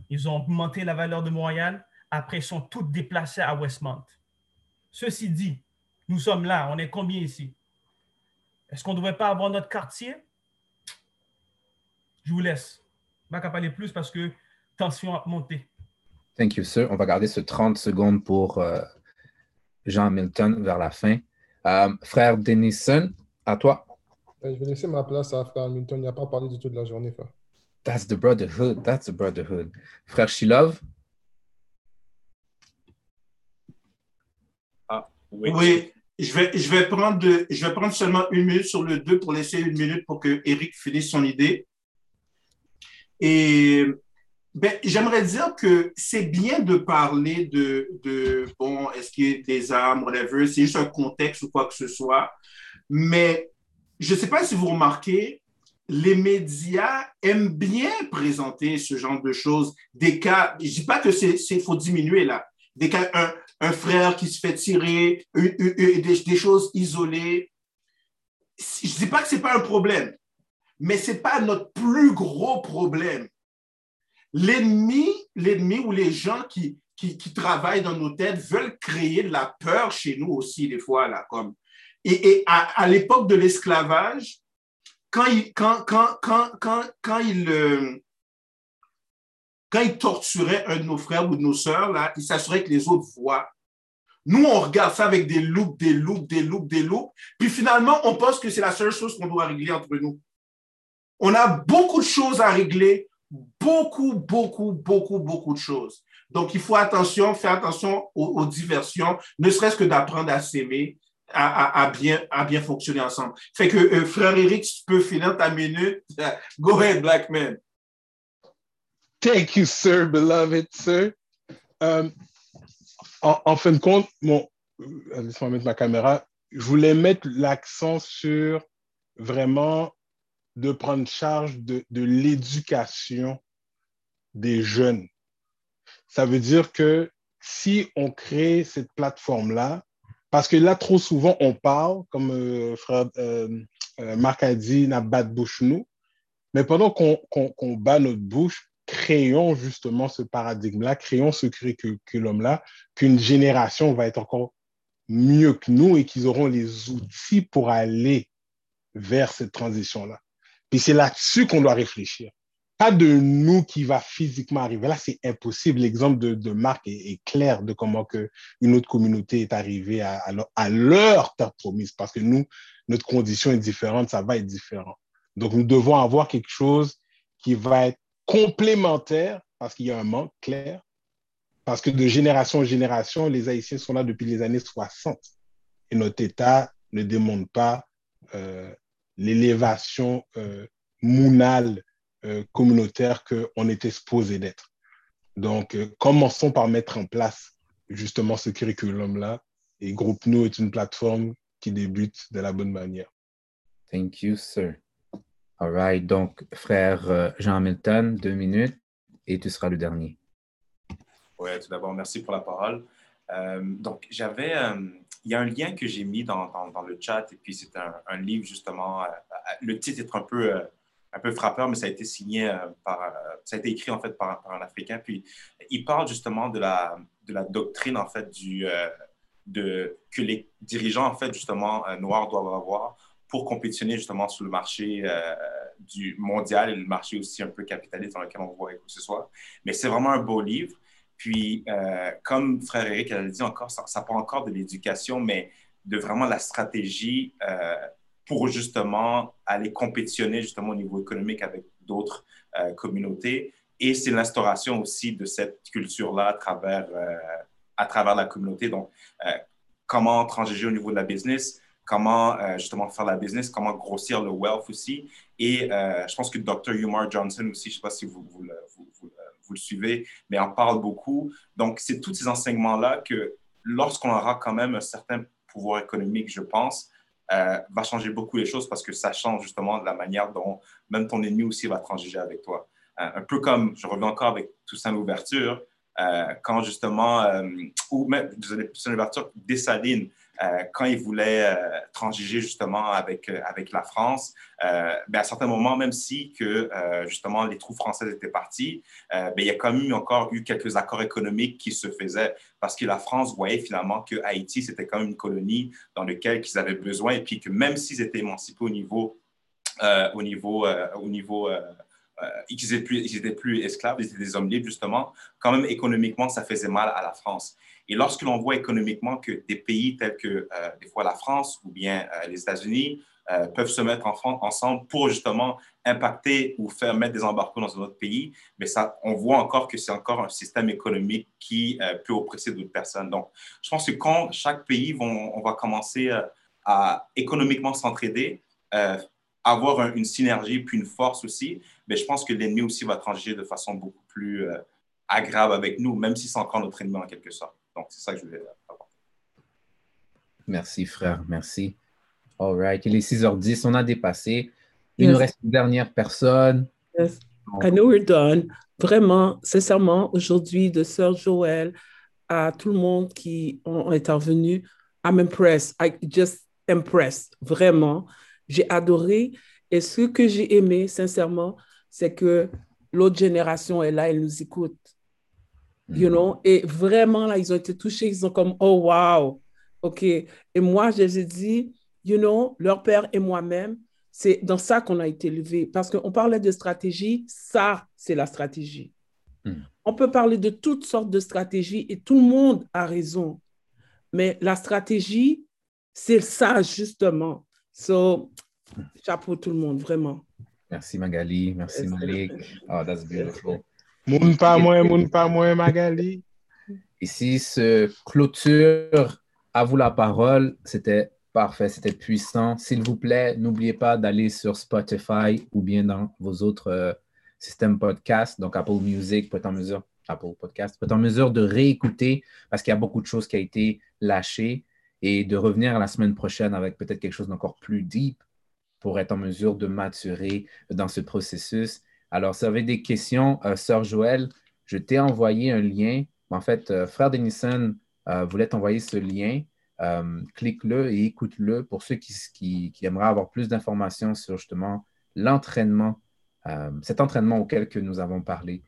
ils ont augmenté la valeur de Mont-Royal, après ils sont tous déplacés à Westmount. Ceci dit, nous sommes là, on est combien ici? Est-ce qu'on ne devrait pas avoir notre quartier? Je vous laisse. Je ne vais pas parler plus parce que tension a monté. Thank you, sir. On va garder ce 30 secondes pour euh, Jean Milton vers la fin. Euh, frère Denison, à toi. Euh, je vais laisser ma place à frère Milton. Il n'a pas parlé du tout de la journée, frère. That's the brotherhood. That's the brotherhood. Frère Shilov? Ah, oui. Oui, je vais, je, vais prendre je vais prendre seulement une minute sur le 2 pour laisser une minute pour que Eric finisse son idée. Et ben, j'aimerais dire que c'est bien de parler de, de bon, est-ce qu'il y a des armes, whatever, c'est juste un contexte ou quoi que ce soit. Mais je ne sais pas si vous remarquez, les médias aiment bien présenter ce genre de choses. Des cas, je ne dis pas que c'est, faut diminuer là. Des cas, un, un frère qui se fait tirer, des, des, choses isolées. Je ne dis pas que ce n'est pas un problème, mais ce n'est pas notre plus gros problème. L'ennemi, l'ennemi ou les gens qui, qui, travaillent dans nos têtes veulent créer de la peur chez nous aussi, des fois, là, comme. Et, à, l'époque de l'esclavage, quand il, quand, quand, quand, quand, il, euh, quand il torturait un de nos frères ou de nos sœurs, là, il s'assurait que les autres voient. Nous, on regarde ça avec des loups, des loups, des loups, des loups. Puis finalement, on pense que c'est la seule chose qu'on doit régler entre nous. On a beaucoup de choses à régler beaucoup, beaucoup, beaucoup, beaucoup de choses. Donc, il faut attention, faire attention aux, diversions, ne serait-ce que d'apprendre à s'aimer, à, bien, à bien fonctionner ensemble. Fait que, euh, frère Eric, tu peux finir ta minute, go ahead, black man. Thank you, sir, beloved sir. Euh, en, fin de compte, bon, euh, laisse-moi mettre ma caméra. Je voulais mettre l'accent sur vraiment de prendre charge de, l'éducation des jeunes. ça veut dire que si on crée cette plateforme-là, parce que là, trop souvent, on parle, comme euh, frère euh, euh, Marc a dit, n'a pas de bouche nous, mais pendant qu'on bat notre bouche, créons justement ce paradigme-là, créons ce curriculum-là, qu'une génération va être encore mieux que nous et qu'ils auront les outils pour aller vers cette transition-là. Puis c'est là-dessus qu'on doit réfléchir pas de nous qui va physiquement arriver. Là, c'est impossible. L'exemple de, de, Marc est, clair de comment que une autre communauté est arrivée à, leur terre promise. Parce que nous, notre condition est différente, ça va être différent. Donc, nous devons avoir quelque chose qui va être complémentaire parce qu'il y a un manque clair. Parce que de génération en génération, les Haïtiens sont là depuis les années 60. Et notre État ne demande pas euh, l'élévation euh, mounale communautaire qu'on était supposé d'être. Donc, euh, commençons par mettre en place justement ce curriculum-là. Et Groupe Nous est une plateforme qui débute de la bonne manière. Thank you, sir. All right. Donc, frère euh, Jean Hamilton, deux minutes et tu seras le dernier. Oui, tout d'abord, merci pour la parole. donc, j'avais, il y a un lien que j'ai mis dans, dans, le chat et puis c'est un, un, livre justement, le titre est un peu un peu frappeur, mais ça a été signé euh, par, euh, ça a été écrit en fait par, un Africain. Puis il parle justement de la, de la doctrine en fait du, euh, de, que les dirigeants en fait justement noirs doivent avoir pour compétitionner justement sur le marché du mondial et le marché aussi un peu capitaliste dans lequel on voit quoi que ce soit. Mais c'est vraiment un beau livre. Puis, comme frère Eric a dit encore, ça, ça part encore de l'éducation, mais de vraiment la stratégie pour justement aller compétitionner justement au niveau économique avec d'autres euh, communautés. Et c'est l'instauration aussi de cette culture-là à travers, euh, à travers la communauté. Donc, euh, comment transiger au niveau de la business, comment justement faire la business, comment grossir le wealth aussi. Et je pense que Dr. Umar Johnson aussi, je ne sais pas si vous, vous, le suivez, mais en parle beaucoup. Donc, c'est tous ces enseignements-là que lorsqu'on aura quand même un certain pouvoir économique, je pense, euh, va changer beaucoup les choses parce que ça change justement la manière dont même ton ennemi aussi va transiger avec toi. Euh, un peu comme, je reviens encore avec Toussaint l'ouverture, euh, quand justement, ou même, désolé, Toussaint l'ouverture, Dessalines, euh, quand il voulait euh, transiger justement avec, euh, avec la France, ben à certains moments, même si que justement les troupes françaises étaient parties, ben il y a quand même encore eu quelques accords économiques qui se faisaient parce que la France voyait finalement que Haïti, c'était quand même une colonie dans laquelle ils avaient besoin et puis que même s'ils étaient émancipés au niveau, au niveau, au niveau ils n'étaient plus, esclaves, ils étaient des hommes libres, justement, quand même économiquement, ça faisait mal à la France. Et lorsque l'on voit économiquement que des pays tels que euh, des fois la France ou bien euh, les États-Unis euh, peuvent se mettre en, ensemble pour justement impacter ou faire mettre des embarquements dans un autre pays, mais ça, on voit encore que c'est encore un système économique qui peut oppresser d'autres personnes. Donc, je pense que quand chaque pays va commencer à économiquement s'entraider, avoir une synergie puis une force aussi, mais je pense que l'ennemi aussi va transiger de façon beaucoup plus agréable avec nous, même si c'est encore notre ennemi en quelque sorte. Donc, c'est ça que je voulais avoir. Merci, frère. Merci. All right. Il est 6h10. On a dépassé. Il nous reste une dernière personne. Yes. I know we're done. Vraiment, sincèrement, aujourd'hui, de Sœur Joël à tout le monde qui ont intervenu, I'm impressed. I just impressed. Vraiment. J'ai adoré. Et ce que j'ai aimé, sincèrement, c'est que l'autre génération est là, elle nous écoute you know, et vraiment, là, ils ont été touchés, ils ont comme, oh, wow, OK. Et moi, je les ai dit, you know, leur père et moi-même, c'est dans ça qu'on a été élevés. Parce qu'on parlait de stratégie, ça, c'est la stratégie. Hmm. On peut parler de toutes sortes de stratégies et tout le monde a raison. Mais la stratégie, c'est ça, justement. So, chapeau tout le monde, vraiment. Merci Magali, merci Malik. Oh, that's beautiful. Moun pas moins, moun pas moins, Magali. Ici, ce clôture à vous la parole. C'était parfait, c'était puissant. S'il vous plaît, n'oubliez pas d'aller sur Spotify ou bien dans vos autres euh, systèmes podcast, donc Apple Music, pour être en mesure, Apple Podcast, pour être en mesure de réécouter parce qu'il y a beaucoup de choses qui ont été lâchées et de revenir la semaine prochaine avec peut-être quelque chose d'encore plus deep pour être en mesure de maturer dans ce processus alors, si vous avez des questions, euh, Sœur Joël, Je t'ai envoyé un lien. En fait, euh, frère Denison euh, voulait t'envoyer ce lien. Clique-le et écoute-le pour ceux qui, qui, qui aimeraient avoir plus d'informations sur justement l'entraînement, cet entraînement auquel que nous avons parlé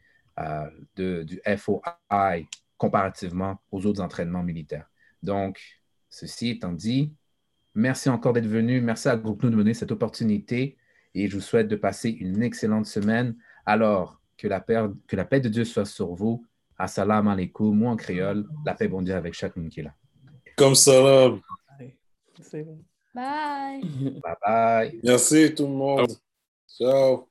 de, du FOI comparativement aux autres entraînements militaires. Donc, ceci étant dit, merci encore d'être venu. Merci à Groupe Nous de me donner cette opportunité et je vous souhaite de passer une excellente semaine. Alors, que la, paix, que la paix de Dieu soit sur vous. Assalamu alaikum, moi en créole, la paix bon Dieu avec chaque monde qui est là. Comme salam. Bye. Bye bye. Merci tout le monde. Ciao.